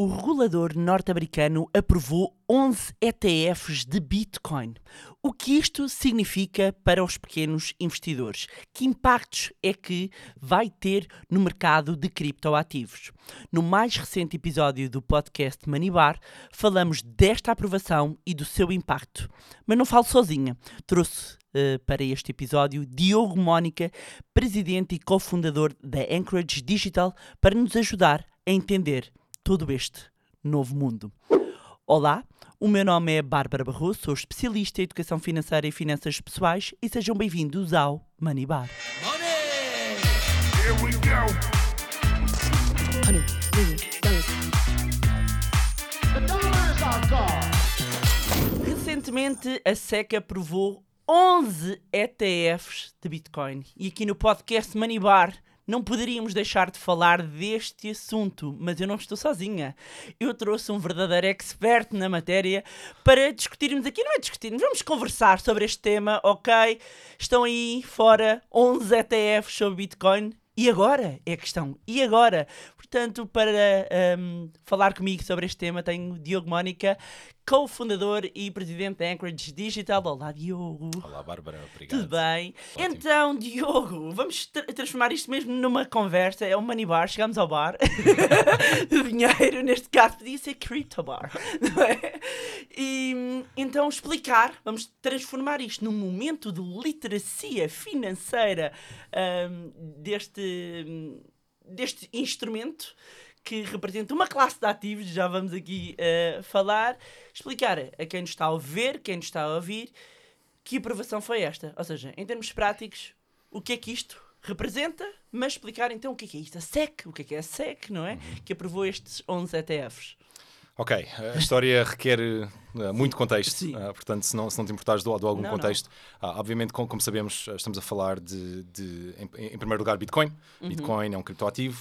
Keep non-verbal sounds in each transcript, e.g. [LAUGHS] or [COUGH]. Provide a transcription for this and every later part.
o regulador norte-americano aprovou 11 ETFs de Bitcoin. O que isto significa para os pequenos investidores? Que impactos é que vai ter no mercado de criptoativos? No mais recente episódio do podcast Manibar, falamos desta aprovação e do seu impacto. Mas não falo sozinha. Trouxe uh, para este episódio Diogo Mónica, presidente e cofundador da Anchorage Digital, para nos ajudar a entender todo este novo mundo. Olá, o meu nome é Bárbara Barroso, sou especialista em educação financeira e finanças pessoais e sejam bem-vindos ao Money Bar. Money! Here we go. Honey, Recentemente, a SEC aprovou 11 ETFs de Bitcoin e aqui no podcast Money Bar não poderíamos deixar de falar deste assunto, mas eu não estou sozinha. Eu trouxe um verdadeiro expert na matéria para discutirmos aqui, não é discutirmos, vamos conversar sobre este tema, ok? Estão aí fora 11 ETFs sobre Bitcoin. E agora? É a questão. E agora? Portanto, para um, falar comigo sobre este tema, tenho Diogo Mónica, co-fundador e presidente da Anchorage Digital. Olá, Diogo. Olá, Bárbara. Obrigado. Tudo bem? Ótimo. Então, Diogo, vamos tra transformar isto mesmo numa conversa. É um money bar. Chegamos ao bar [LAUGHS] [LAUGHS] do dinheiro. Neste caso, podia ser crypto bar. [LAUGHS] Não é? E então, explicar, vamos transformar isto num momento de literacia financeira um, deste, deste instrumento que representa uma classe de ativos, já vamos aqui uh, falar, explicar a quem nos está a ver, quem nos está a ouvir, que aprovação foi esta. Ou seja, em termos práticos, o que é que isto representa, mas explicar então o que é, que é isto, a SEC, o que é que é a SEC, não é? Uhum. Que aprovou estes 11 ETFs. Ok, a história requer uh, muito contexto, uh, portanto, se não, se não te importares de, algum não, contexto, não. Uh, obviamente, com, como sabemos, estamos a falar de, de em, em, primeiro lugar, Bitcoin. Uhum. Bitcoin é um criptoativo,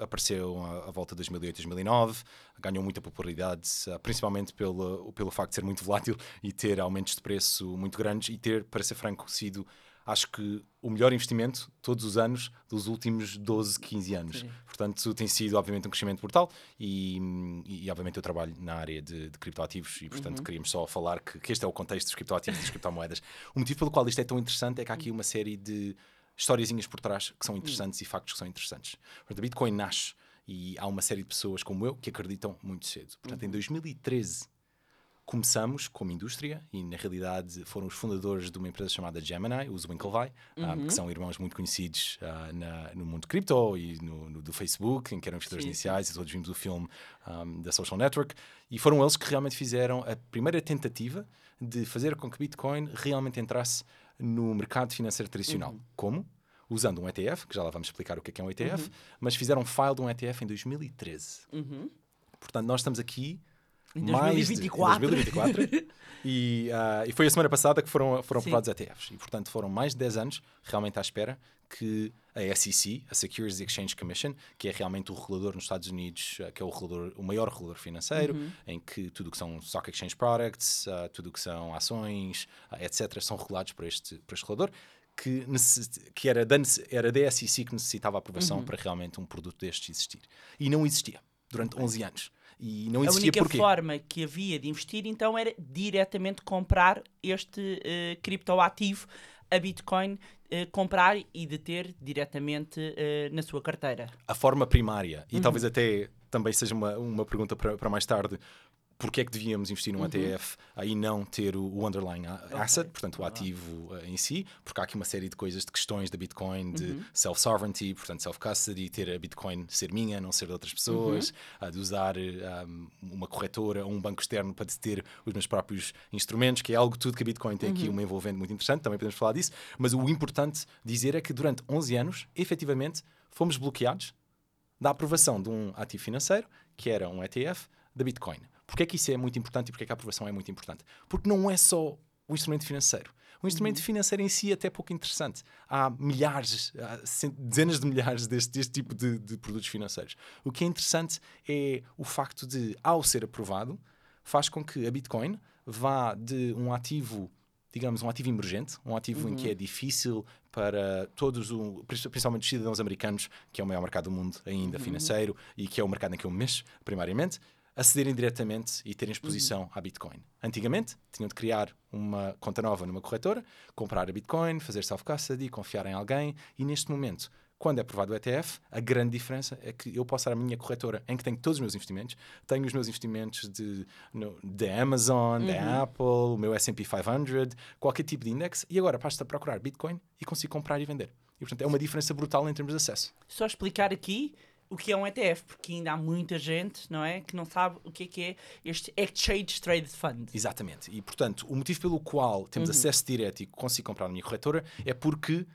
apareceu à, volta de 2008, 2009, ganhou muita popularidade, principalmente pelo, pelo facto de ser muito volátil e ter aumentos de preço muito grandes e ter, para ser franco, sido acho que o melhor investimento todos os anos dos últimos 12, 15 anos. Sim. Portanto, tem sido, obviamente, um crescimento brutal e, e obviamente, eu trabalho na área de, de criptoativos e, portanto, uhum. queríamos só falar que, que, este é o contexto dos criptoativos e das criptomoedas. O motivo pelo qual isto é tão interessante é que há aqui uma série de historiazinhas por trás que são interessantes hum. e factos que são interessantes. Portanto, a Bitcoin nasce e há uma série de pessoas como eu que acreditam muito cedo. Portanto, uhum. em 2013 começamos como indústria e na realidade foram os fundadores de uma empresa chamada Gemini, os Winklevi, ah, uhum. que são irmãos muito conhecidos uh, na, no mundo cripto e no, no, do Facebook, em que eram investidores sim, iniciais sim. e todos vimos o filme um, da Social Network e foram eles que realmente fizeram a primeira tentativa de fazer com que Bitcoin realmente entrasse no mercado financeiro tradicional. Uhum. Como? Usando um ETF, que já lá vamos explicar o que é, que é um ETF, uhum. mas fizeram um file de um ETF em 2013. Uhum. Portanto, nós estamos aqui em 2024. De, em 2024 e, uh, [LAUGHS] e foi a semana passada que foram, foram aprovados ETFs. E, portanto, foram mais de 10 anos realmente à espera que a SEC, a Securities Exchange Commission, que é realmente o regulador nos Estados Unidos, uh, que é o, regulador, o maior regulador financeiro, uhum. em que tudo o que são stock exchange products, uh, tudo o que são ações, etc., são regulados por este, por este regulador. Que, que era, da, era da SEC que necessitava aprovação uhum. para realmente um produto destes existir. E não existia durante 11 anos. E não existia A única porquê? forma que havia de investir então era diretamente comprar este uh, criptoativo, a Bitcoin, uh, comprar e deter diretamente uh, na sua carteira. A forma primária, e uhum. talvez até também seja uma, uma pergunta para, para mais tarde, porque é que devíamos investir num uhum. ETF aí não ter o, underlying asset, portanto o ativo uh, em si, porque há aqui uma série de coisas, de questões da Bitcoin, de uhum. self-sovereignty, portanto self-custody, ter a Bitcoin ser minha, não ser de outras pessoas, uhum. uh, de usar um, uma corretora ou um banco externo para ter os meus próprios instrumentos, que é algo tudo que a Bitcoin tem aqui uhum. uma envolvente muito interessante, também podemos falar disso, mas o importante dizer é que durante 11 anos, efetivamente, fomos bloqueados da aprovação de um ativo financeiro, que era um ETF, da Bitcoin. Porquê é que isso é muito importante e porquê é que a aprovação é muito importante? Porque não é só o instrumento financeiro. O instrumento uhum. financeiro em si é até pouco interessante. Há milhares, há dezenas de milhares deste, deste tipo de, de, produtos financeiros. O que é interessante é o facto de, ao ser aprovado, faz com que a Bitcoin vá de um ativo digamos, um ativo emergente, um ativo uhum. em que uhum. é difícil para todos, o, principalmente os cidadãos americanos, que é o maior mercado do mundo ainda uhum. financeiro e que é o mercado em que eu me mexo, primariamente, acederem diretamente e terem exposição uhum. à Bitcoin. Antigamente, tinham de criar uma conta nova numa corretora, comprar a Bitcoin, fazer self-custody, confiar em alguém, e neste momento quando é aprovado o ETF, a grande diferença é que eu posso dar a minha corretora em que tenho todos os meus investimentos. Tenho os meus investimentos de, no, de Amazon, uhum. da Apple, o meu S&P 500, qualquer tipo de index. E agora basta procurar Bitcoin e consigo comprar e vender. E, portanto, é uma diferença brutal em termos de acesso. Só explicar aqui o que é um ETF, porque ainda há muita gente, não é, que não sabe o que é que é este Exchange Traded Fund. Exatamente. E, portanto, o motivo pelo qual temos uhum. acesso direto e consigo comprar a minha corretora é porque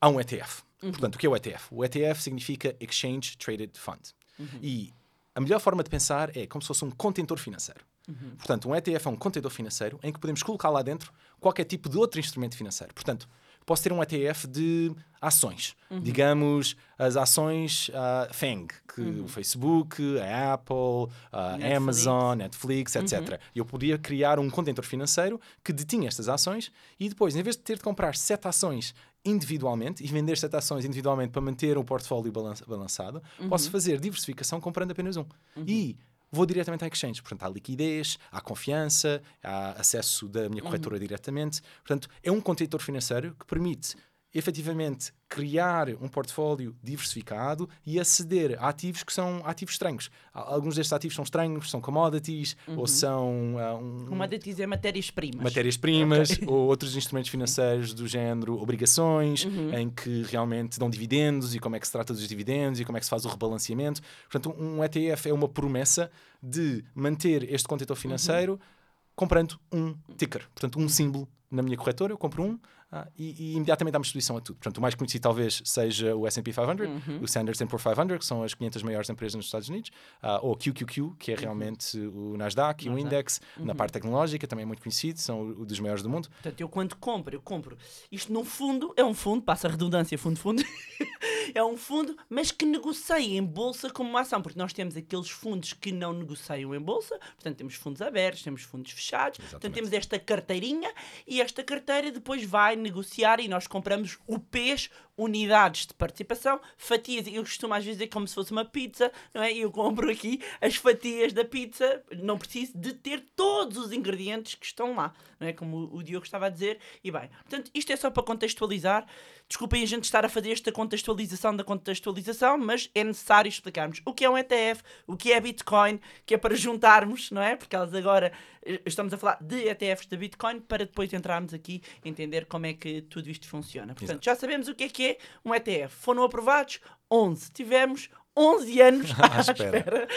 há um ETF. Uhum. Portanto, o que é o ETF? O ETF significa Exchange Traded Fund. Uhum. E a melhor forma de pensar é como se fosse um contentor financeiro. Uhum. Portanto, um ETF é um contentor financeiro em que podemos colocar lá dentro qualquer tipo de outro instrumento financeiro. Portanto, posso ter um ETF de ações. Uhum. Digamos, as ações uh, FANG, que uhum. o Facebook, a Apple, a Netflix. Amazon, Netflix, etc. Uhum. Eu podia criar um contentor financeiro que detinha estas ações e depois, em vez de ter de comprar sete ações individualmente e vender sete ações individualmente para manter o portfólio balançado, posso uhum. fazer diversificação comprando apenas um. Uhum. E vou diretamente à exchange. Portanto, há liquidez, há confiança, há acesso da minha corretora uhum. diretamente. Portanto, é um contentor financeiro que permite efetivamente criar um portfólio diversificado e aceder a ativos que são ativos estranhos. Alguns destes ativos são estranhos, são commodities uhum. ou são. Uh, um, commodities é matérias-primas. Matérias-primas okay. ou outros instrumentos financeiros do género obrigações, uhum. em que realmente dão dividendos e como é que se trata dos dividendos e como é que se faz o rebalanceamento. Portanto, um ETF é uma promessa de manter este contentor financeiro. Uhum comprando um ticker, portanto, um símbolo na minha corretora, eu compro um ah, e, e, imediatamente dá-me exposição a tudo. Portanto, o mais conhecido talvez seja o S&P 500, uhum. o Standard Poor's 500, que são as 500 maiores empresas nos Estados Unidos, uh, ou QQQ, que é realmente uhum. o Nasdaq, e o Index, uhum. na parte tecnológica, também é muito conhecido, são os dos maiores do mundo. Portanto, eu quando compro, eu compro. Isto num fundo, é um fundo, passa a redundância, fundo-fundo, [LAUGHS] é um fundo, mas que negocia em bolsa como uma ação, porque nós temos aqueles fundos que não negociam em bolsa, portanto temos fundos abertos, temos fundos fechados, Exatamente. portanto temos esta carteirinha e esta carteira depois vai negociar e nós compramos UPs, unidades de participação, fatias. Eu costumo às vezes dizer como se fosse uma pizza, não é? Eu compro aqui as fatias da pizza, não preciso de ter todos os ingredientes que estão lá, não é? Como o Diogo estava a dizer. E bem, portanto, isto é só para contextualizar. Desculpem a gente estar a fazer esta contextualização da contextualização, mas é necessário explicarmos o que é um ETF, o que é Bitcoin, que é para juntarmos, não é? Porque elas agora eh, estamos a falar de ETFs da Bitcoin para depois entrarmos aqui entender como é que tudo isto funciona. Portanto, Exato. já sabemos o que é que é um ETF. Foram aprovados 11. Tivemos 11 anos [LAUGHS] à espera,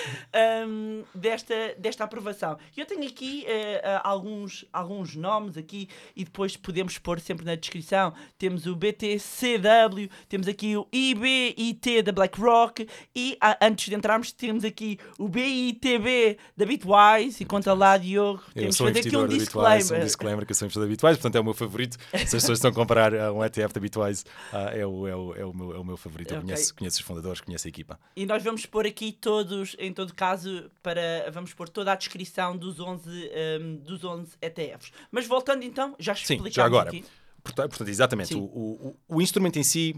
um, desta, desta aprovação. Eu tenho aqui uh, uh, alguns, alguns nomes aqui e depois podemos pôr sempre na descrição. Temos o BTCW, temos aqui o IBIT da BlackRock e uh, antes de entrarmos temos aqui o BITB da Bitwise e conta lá, Diogo, temos que fazer aqui um disclaimer. Bitwise, um disclaimer que eu sou investidor da Bitwise, portanto é o meu favorito. Se as pessoas estão a comprar um ETF da Bitwise, é, o, é, o, é, o meu, é o meu favorito. Eu okay. conheço, conheço os fundadores, conheço a equipa. E nós vamos pôr aqui todos, em todo caso, para vamos pôr toda a descrição dos 11, um, dos 11 ETFs. Mas voltando então, já explicámos Sim, já agora. aqui. Portanto, portanto exatamente, o, o, o, instrumento em si,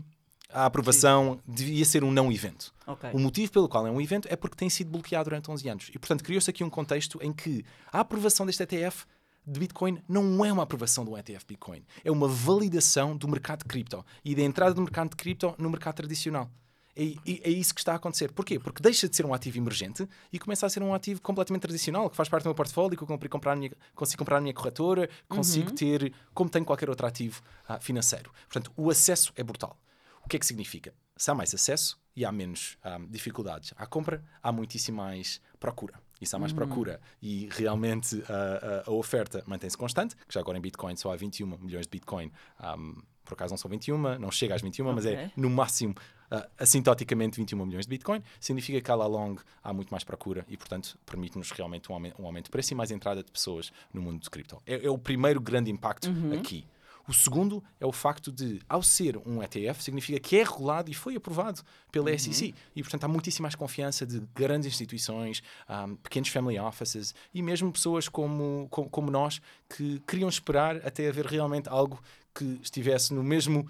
a aprovação Sim. devia ser um não evento. Okay. O motivo pelo qual é um evento é porque tem sido bloqueado durante 11 anos. E, portanto, criou-se aqui um contexto em que a aprovação deste ETF de Bitcoin não é uma aprovação do ETF Bitcoin, é uma validação do mercado de cripto e da entrada do mercado de cripto no mercado tradicional. É, é, isso que está a acontecer. Porquê? Porque deixa de ser um ativo emergente e começa a ser um ativo completamente tradicional, que faz parte do meu portfólio, que eu comprar minha, consigo comprar a minha corretora, consigo uhum. ter, como tenho qualquer outro ativo uh, financeiro. Portanto, o acesso é brutal. O que é que significa? Se há mais acesso e há menos ah, dificuldades à compra, há muitíssimo mais procura. E se há mais uhum. procura e realmente uh, a oferta mantém-se constante, que já agora em Bitcoin só há 21 milhões de Bitcoin, um, por acaso não são 21, não chega às 21, okay. mas é no máximo uh, assintoticamente 21 milhões de Bitcoin, significa que all along há muito mais procura e, portanto, permite-nos realmente um aumento, um aumento de preço e mais entrada de pessoas no mundo de cripto. É, é o primeiro grande impacto uhum. aqui. O segundo é o facto de, ao ser um ETF, significa que é regulado e foi aprovado pela uhum. SEC. E, portanto, há muitíssima mais confiança de grandes instituições, um, pequenos family offices e mesmo pessoas como, como, como, nós que queriam esperar até haver realmente algo que estivesse no mesmo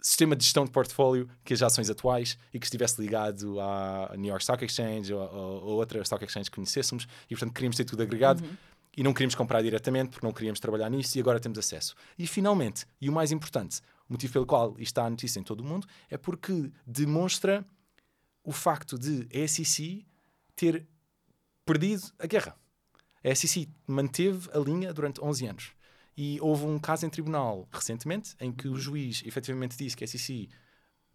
sistema de gestão de portfólio que as ações atuais e que estivesse ligado à New York Stock Exchange ou, ou, ou outra Stock Exchange que conhecêssemos e portanto queríamos ter tudo agregado uhum. e não queríamos comprar diretamente porque não queríamos trabalhar nisso e agora temos acesso. E finalmente, e o mais importante, o motivo pelo qual isto está a notícia em todo o mundo é porque demonstra o facto de a SEC ter perdido a guerra. A SEC manteve a linha durante 11 anos. E houve um caso em tribunal recentemente em que o juiz efetivamente disse que a SEC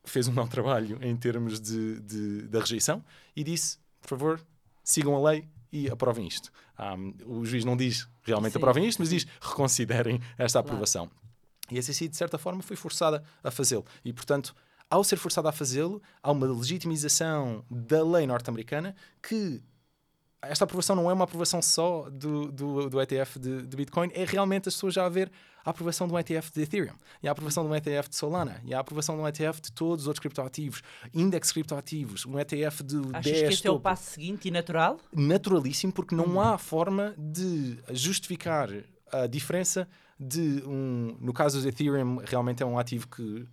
fez um mau trabalho em termos de, de, da rejeição e disse, por favor, sigam a lei e aprovem isto. Um, o juiz não diz realmente Sim. aprovem isto, mas diz reconsiderem esta aprovação. Claro. E a SEC, de certa forma, foi forçada a fazê-lo. E, portanto, ao ser forçada a fazê-lo, há uma legitimização da lei norte-americana que esta aprovação não é uma aprovação só do, do, do ETF de, de, Bitcoin, é realmente as pessoas já a ver a aprovação de um ETF de Ethereum, e a aprovação de um ETF de Solana, e a aprovação de um ETF de todos os outros criptoativos, index criptoativos, um ETF de Achas 10 que este topo. é o passo seguinte e natural? Naturalíssimo, porque não hum. há forma de justificar a diferença de um... No caso do Ethereum, realmente é um ativo que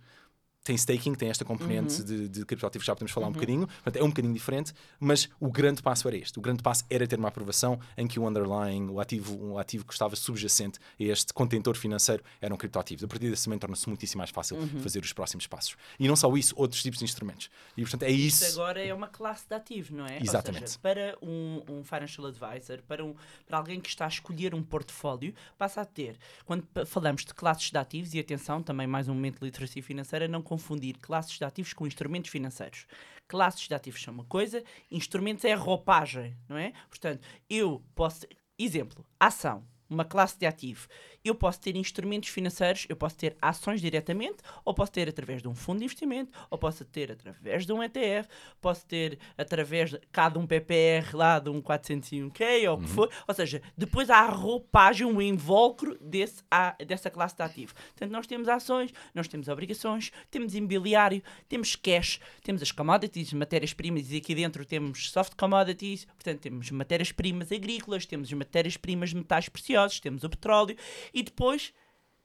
tem staking, tem esta componente uhum. de, de criptoativos, já podemos falar uhum. um bocadinho, portanto é um bocadinho diferente, mas o grande passo era este. O grande passo era ter uma aprovação em que o underlying, o ativo, um ativo que estava subjacente a este contentor financeiro era um criptoativo. A partir desse momento torna-se muitíssimo mais fácil uhum. fazer os próximos passos. E não só isso, outros tipos de instrumentos. E portanto é isso. Isso agora é uma classe de ativos, não é? Exatamente. Seja, para um, um financial advisor, para, um, para alguém que está a escolher um portfólio, passa a ter, quando falamos de classes de ativos, e atenção, também mais um momento de literacia financeira, não confundir classes de ativos com instrumentos financeiros. Classes de ativos são uma coisa, instrumentos é roupagem, não é? Portanto, eu posso. Exemplo, ação, uma classe de ativo eu posso ter instrumentos financeiros, eu posso ter ações diretamente, ou posso ter através de um fundo de investimento, ou posso ter através de um ETF, posso ter através de cada um PPR lá de um 401k ou o que uhum. for. Ou seja, depois há a roupagem, o invólucro desse, a, dessa classe de ativo. Portanto, nós temos ações, nós temos obrigações, temos imobiliário, temos cash, temos as commodities, matérias-primas, e aqui dentro temos soft commodities, portanto, temos matérias-primas agrícolas, temos matérias-primas de metais preciosos, temos o petróleo e depois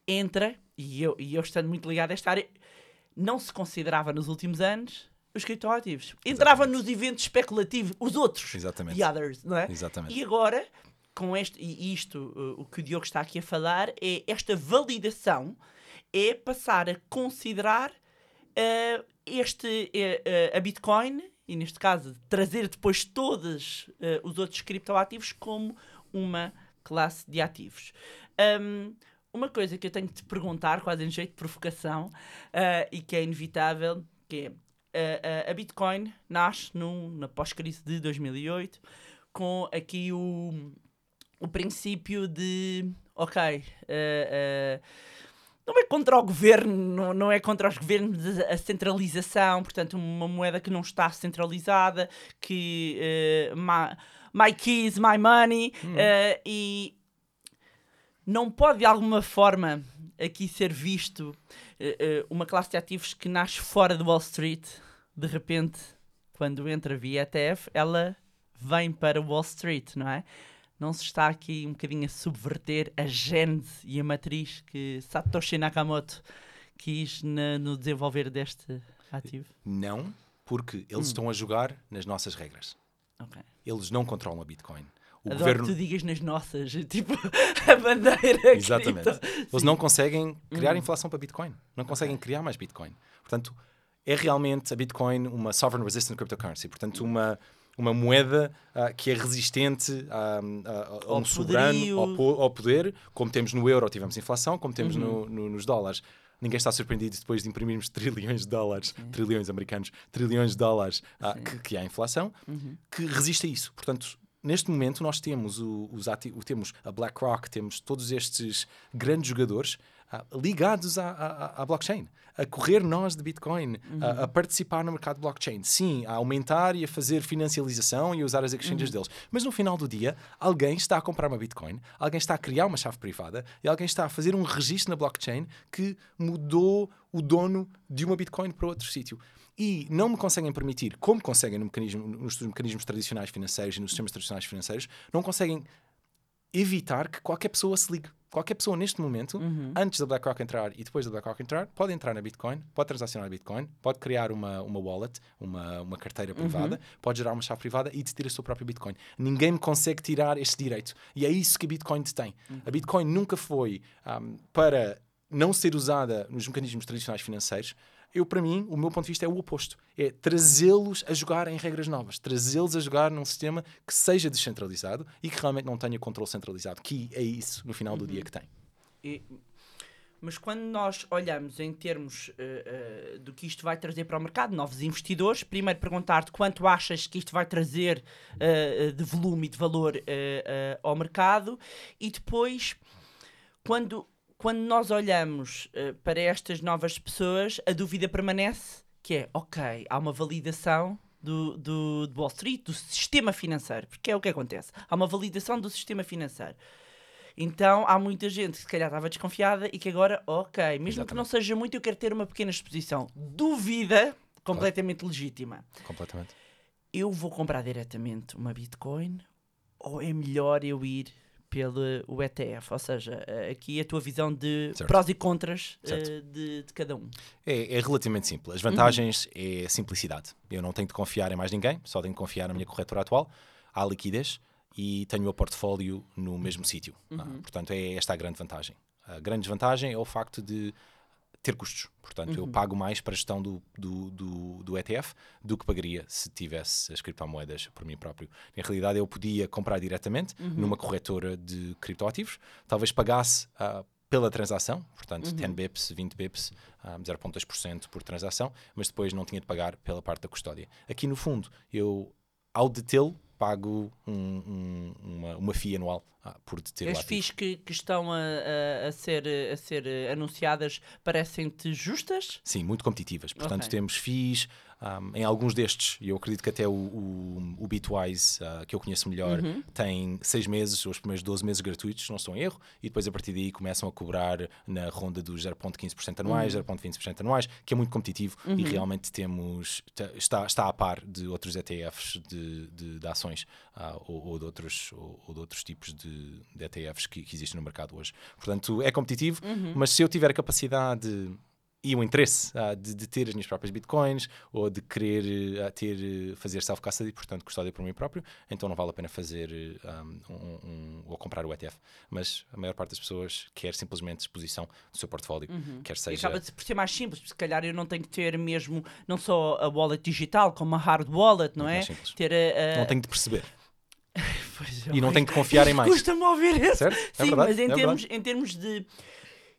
entra, e eu, e eu estando muito ligado a esta área, não se considerava nos últimos anos os criptoativos. Entrava Exatamente. nos eventos especulativos, os outros. Exatamente. The others, não é? Exatamente. E agora, com este, e isto, uh, o que o Diogo está aqui a falar, é esta validação é passar a considerar uh, este, uh, a Bitcoin, e neste caso, trazer depois todos os outros criptoativos como uma classe de ativos. Um, uma coisa que eu tenho de te perguntar, quase em jeito de provocação, uh, e que é inevitável, que é uh, a Bitcoin nasce num, na pós-crise de 2008 com aqui o, o princípio de, ok, não é contra o governo, não é contra os governos a centralização, portanto, uma moeda que não está centralizada, que uh, my, my keys, my money, hum. uh, e não pode de alguma forma aqui ser visto uh, uh, uma classe de ativos que nasce fora de Wall Street, de repente, quando entra via ETF, ela vem para Wall Street, não é? Não se está aqui um bocadinho a subverter a gênese e a matriz que Satoshi Nakamoto quis na, no desenvolver deste ativo? Não, porque eles hum. estão a jogar nas nossas regras. Okay. Eles não controlam a Bitcoin o Adoro governo... que tu digas nas nossas, [LAUGHS] tipo, a bandeira. Exatamente. Eles não conseguem criar hum. inflação para Bitcoin. Não conseguem okay. criar mais Bitcoin. Portanto, é realmente a Bitcoin uma sovereign resistant cryptocurrency. Portanto, uma, uma moeda uh, que é resistente a, a, a um soberano, ao, ao, poder, como temos no euro, tivemos inflação, como temos uhum. no, no, nos dólares. Ninguém está surpreendido depois de imprimirmos [LAUGHS] trilhões de dólares, trilhões americanos, trilhões de dólares uh, que, que há inflação, uhum. que resiste a isso. Portanto, neste momento nós temos, o, os temos a BlackRock, temos todos estes grandes jogadores uh, ligados à, à, à, blockchain, a correr nós de Bitcoin, uhum. a, a, participar no mercado blockchain. Sim, a aumentar e a fazer financialização e a usar as exchanges uhum. deles. Mas no final do dia, alguém está a comprar uma Bitcoin, alguém está a criar uma chave privada e alguém está a fazer um registro na blockchain que mudou o dono de uma Bitcoin para outro sítio e não me conseguem permitir, como conseguem no mecanismo, nos mecanismos tradicionais financeiros e nos sistemas tradicionais financeiros, não conseguem evitar que qualquer pessoa se ligue qualquer pessoa neste momento, uhum. antes da BlackRock entrar e depois da BlackRock entrar, pode entrar na Bitcoin, pode transacionar Bitcoin, pode criar uma, uma wallet, uma, uma carteira uhum. privada, uhum. pode gerar uma chave privada e decidir a sua própria Bitcoin. Ninguém me consegue tirar este direito. E é isso que a Bitcoin tem. Uhum. A Bitcoin nunca foi um, para não ser usada nos mecanismos tradicionais financeiros, eu, para mim, o meu ponto de vista é o oposto. É trazê-los a jogar em regras novas, trazê-los a jogar num sistema que seja descentralizado e que realmente não tenha controle centralizado, que é isso, no final do uhum. dia, que tem. E, mas quando nós olhamos em termos uh, uh, do que isto vai trazer para o mercado, novos investidores, primeiro perguntar-te quanto achas que isto vai trazer uh, de volume e de valor ao mercado e depois, quando quando nós olhamos uh, para estas novas pessoas, a dúvida permanece, que é, ok, há uma validação do, do, do Wall Street, do sistema financeiro, porque é o que acontece. Há uma validação do sistema financeiro. Então há muita gente que se calhar estava desconfiada e que agora, ok, mesmo Exatamente. que não seja muito, eu quero ter uma pequena exposição. Dúvida completamente claro. legítima. Completamente. Eu vou comprar diretamente uma Bitcoin ou é melhor eu ir pelo o ETF, ou seja, eh, aqui a tua visão de certo. prós e contras uh, de, de, cada um. É, é, relativamente simples. As vantagens uhum. é a simplicidade. Eu não tenho de confiar em mais ninguém, só tenho de confiar na minha corretora atual, há liquidez e tenho o portfólio no mesmo sítio. Uhum. Ah, portanto, é esta a grande vantagem. A grande desvantagem é o facto de ter custos. Portanto, uhum. eu pago mais para a gestão do, do, do, do, ETF do que pagaria se tivesse as criptomoedas por mim próprio. Na realidade, eu podia comprar diretamente uhum. numa corretora de criptoativos, talvez pagasse uh, pela transação, portanto, uhum. 10 bips, 20 bips, um, 0,2% por transação, mas depois não tinha de pagar pela parte da custódia. Aqui, no fundo, eu, ao detê-lo, pago um, um, uma, uma FII anual ah, por deter As FIIs que, que estão a, a, a, ser, a ser anunciadas parecem-te justas? Sim, muito competitivas. Portanto, okay. temos FIIs um, em alguns destes, e eu acredito que até o, o, o Bitwise, uh, que eu conheço melhor, uhum. tem seis meses, os primeiros 12 meses gratuitos, não estou em erro, e depois a partir daí começam a cobrar na ronda dos 0,15% anuais, uhum. 0,20% anuais, que é muito competitivo uhum. e realmente temos está, está a par de outros ETFs de, de, de ações uh, ou, ou, de outros, ou, ou, de outros tipos de, de ETFs que, que, existem no mercado hoje. Portanto, é competitivo, uhum. mas se eu tiver a capacidade e o interesse uh, de, de, ter as minhas próprias bitcoins ou de querer uh, ter, fazer self-custody, portanto, custódia por mim próprio, então não vale a pena fazer um, um, ou comprar o ETF. Mas a maior parte das pessoas quer simplesmente exposição do seu portfólio, uhum. quer seja. E acaba por ser mais simples, se calhar eu não tenho que ter mesmo não só a wallet digital, como a hard wallet, não Muito é? Ter a, a... Não tenho de perceber. [LAUGHS] Pois, e não tenho de confiar em mais. [LAUGHS] Custa-me ouvir isso. Certo? É Sim, verdade, mas em, é termos, em termos de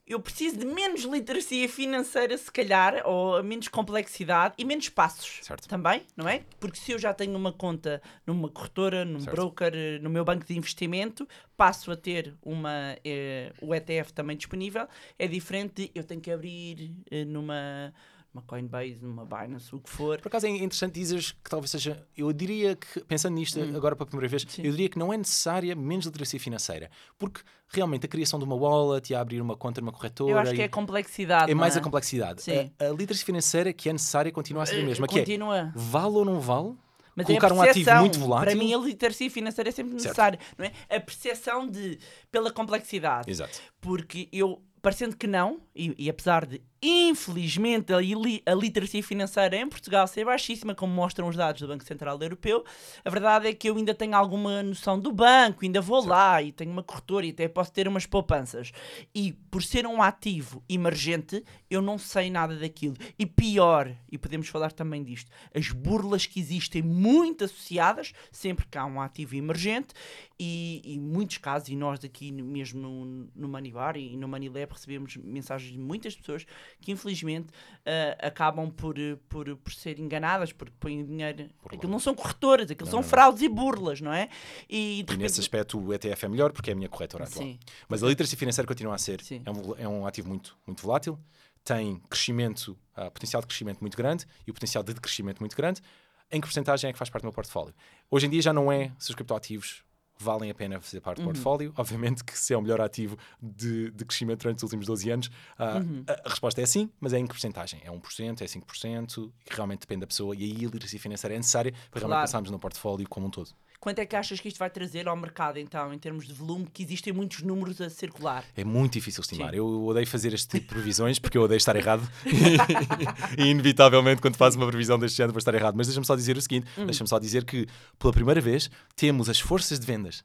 eu preciso de menos literacia financeira, se calhar, ou menos complexidade e menos passos certo. também, não é? Porque se eu já tenho uma conta numa corretora, num certo. broker, no meu banco de investimento, passo a ter uma, eh, o ETF também disponível, é diferente de eu tenho que abrir eh, numa uma Coinbase, uma Binance, o que for. Por acaso é interessante dizeres que talvez seja, eu diria que, pensando nisto hum. agora pela primeira vez, Sim. eu diria que não é necessária menos literacia financeira, porque realmente a criação de uma wallet e a abrir uma conta numa corretora. Eu acho que é a complexidade. É mais é? a complexidade. A, a, literacia financeira que é necessária continua a ser a mesma. Continua. Que é, vale ou não vale? Mas é colocar é um ativo muito volátil. Para mim, a literacia financeira é sempre necessária, não é? A percepção de pela complexidade. Exato. Porque eu parecendo que não, e, e apesar de, infelizmente, a, li, a literacia financeira em Portugal ser baixíssima, como mostram os dados do Banco Central Europeu, a verdade é que eu ainda tenho alguma noção do banco, ainda vou certo. lá e tenho uma corretora e até posso ter umas poupanças. E por ser um ativo emergente, eu não sei nada daquilo. E pior, e podemos falar também disto, as burlas que existem muito associadas, sempre que há um ativo emergente, e, em muitos casos, e nós aqui mesmo no, no Manibar e no Manilab recebemos mensagens de muitas pessoas que infelizmente uh, acabam por, por, por ser enganadas porque põem dinheiro. Por aquilo não são corretoras, aquilo não, são não, fraudes e burlas, não é? E, repente... nesse aspecto o ETF é melhor porque é a minha corretora atual. Sim. Mas a literacia financeira continua a ser. É um, é um ativo muito, muito volátil, tem crescimento, uh, potencial de crescimento muito grande e o potencial de decrescimento muito grande. Em que porcentagem é que faz parte do meu portfólio? Hoje em dia já não é se os criptoativos valem a pena fazer parte do uhum. portfólio. Obviamente que se é o melhor ativo de, de crescimento durante os últimos 12 anos, uh, uhum. a, a, resposta é sim, mas é em que porcentagem? É 1%, é 5%, que realmente depende da pessoa e aí a literacia financeira é necessária para claro. realmente pensarmos no portfólio como um todo. Quanto é que achas que isto vai trazer ao mercado, então, em termos de volume, que existem muitos números a circular? É muito difícil estimar. Sim. Eu odeio fazer este tipo de previsões porque eu odeio estar errado. [LAUGHS] e, inevitavelmente, quando faço uma previsão deste género, vou estar errado. Mas deixa-me só dizer o seguinte: hum. deixa-me só dizer que, pela primeira vez, temos as forças de vendas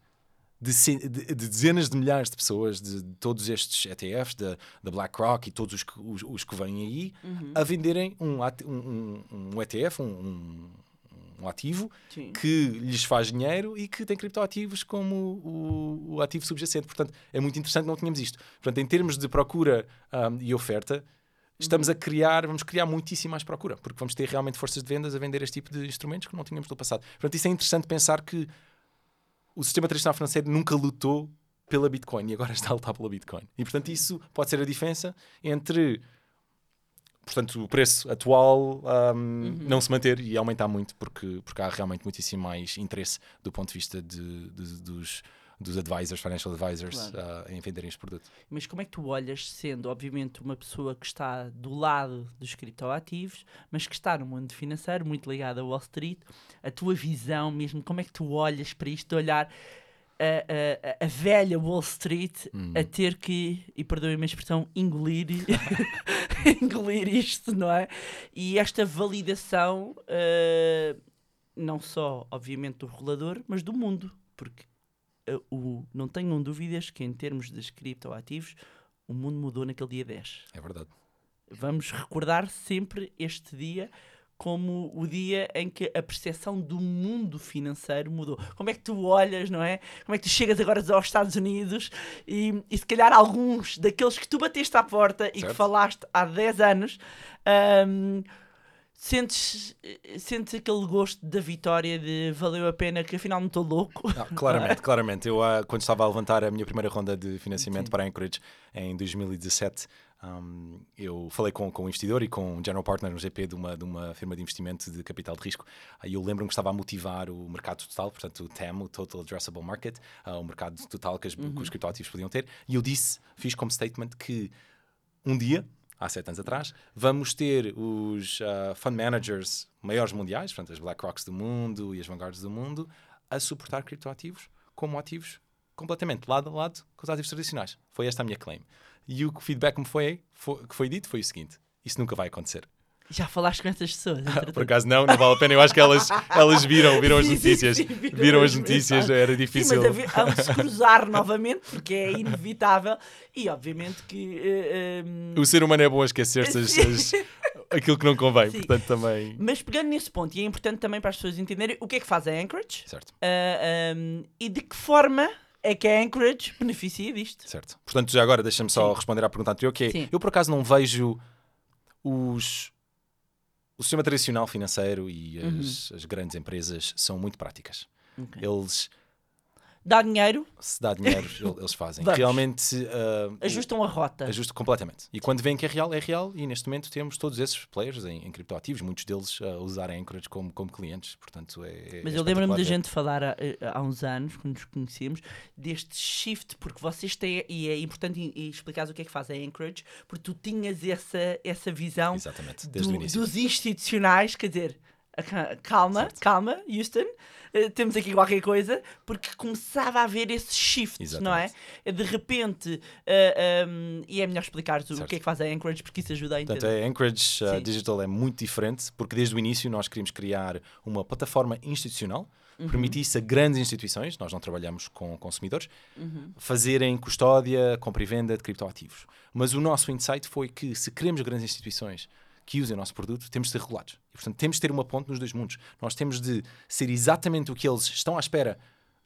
de, de, de, dezenas de milhares de pessoas, de, de todos estes ETFs, da BlackRock e todos os que, os, os que vêm aí, uhum. a venderem um, um, um ETF, um, um ativo Sim. que lhes faz dinheiro e que tem criptoativos como o, o, ativo subjacente. Portanto, é muito interessante, não tínhamos isto. Portanto, em termos de procura um, e oferta, estamos uhum. a criar, vamos criar muitíssimo mais procura, porque vamos ter realmente forças de vendas a vender este tipo de instrumentos que não tínhamos no passado. Portanto, isso é interessante pensar que o sistema tradicional financeiro nunca lutou pela Bitcoin e agora [LAUGHS] está a lutar pela Bitcoin. E, portanto, isso pode ser a diferença entre portanto, o preço atual um, uhum. não se manter e aumentar muito, porque, porque há realmente muitíssimo mais interesse do ponto de vista de, de, dos, dos advisors, financial advisors, claro. uh, em venderem este produto. Mas como é que tu olhas, sendo, obviamente, uma pessoa que está do lado dos criptoativos, mas que está no mundo financeiro, muito ligada a Wall Street, a tua visão mesmo, como é que tu olhas para isto, de olhar a, a, a, velha Wall Street hum. a ter que, e perdoem-me a expressão, engolir, [LAUGHS] engolir isto, não é? E esta validação, uh, não só, obviamente, do regulador, mas do mundo, porque uh, o, não tenham dúvidas que, em termos de criptoativos, o mundo mudou naquele dia 10. É verdade. Vamos recordar sempre este dia como o dia em que a percepção do mundo financeiro mudou. Como é que tu olhas, não é? Como é que tu chegas agora aos Estados Unidos e, e se calhar alguns daqueles que tu bateste à porta certo. e que falaste há 10 anos. Um, sentes, sentes aquele gosto da vitória de valeu a pena que afinal não estou louco? Não, [LAUGHS] claramente, claramente. Eu, uh, quando estava a levantar a minha primeira ronda de financiamento Sim. para a Anchorage em 2017, um, eu falei com, com um investidor e com um general partner no GP de uma, de uma firma de investimento de capital de risco. Aí eu lembro-me que estava a motivar o mercado total, portanto o TAM, o Total Addressable Market, uh, o mercado total que, as, uhum. que os criptoativos podiam ter. E eu disse, fiz como statement que um dia, há sete anos atrás, vamos ter os uh, fund managers maiores mundiais, portanto as BlackRocks do mundo e as Vanguards do mundo, a suportar criptoativos como ativos completamente lado a lado com os ativos tradicionais. Foi esta a minha claim. E o feedback que me foi, foi, que foi dito foi o seguinte: isso nunca vai acontecer. Já falaste com essas pessoas? Por acaso não, não vale a pena. Eu acho que elas, elas viram, viram as notícias. Sim, sim, viram, viram, as notícias, era difícil. Sim, mas se cruzar novamente, porque é inevitável. E obviamente que. Uh, um... O ser humano é bom a esquecer-se as, aquilo que não convém, portanto também. Mas pegando nesse ponto, e é importante também para as pessoas entenderem o que é que faz a Anchorage certo. Uh, eh, um, e de que forma é que a Anchorage beneficia disto. Certo. Portanto, já agora deixa-me só responder à pergunta anterior, que é, eu por acaso não vejo os... O sistema tradicional financeiro e as, uhum. as grandes empresas são muito práticas. Okay. Eles Dá dinheiro? Se dá dinheiro, [LAUGHS] eles fazem. Realmente. Uh, Ajustam a rota. Ajustam completamente. E quando veem que é real, é real. E neste momento temos todos esses players em, em criptoativos, muitos deles a uh, usarem Anchorage como, como clientes. Portanto, é. Mas é eu lembro-me da gente falar há, há, uns anos, quando nos conhecíamos, deste shift, porque vocês têm. E é importante explicar o que é que faz a Anchorage, porque tu tinhas essa, essa visão Exatamente, do, dos institucionais, quer dizer [LAUGHS] calma, certo. calma, Houston, uh, temos aqui qualquer coisa, porque começava a haver esse shift, Exatamente. não é? De repente, uh, eh, um, ehm, e é melhor explicar o que é que faz a Anchorage, porque isso ajuda a entender. Portanto, a Anchorage uh, Digital é muito diferente, porque desde o início nós queríamos criar uma plataforma institucional Uhum. permitisse a grandes instituições, nós não trabalhamos com consumidores, uhum. fazerem custódia, compra e venda de criptoativos. Mas o nosso insight foi que se queremos grandes instituições que usem o nosso produto, temos de ser regulados. E, portanto, temos de ter uma ponte nos dois mundos. Nós temos de ser exatamente o que eles estão à espera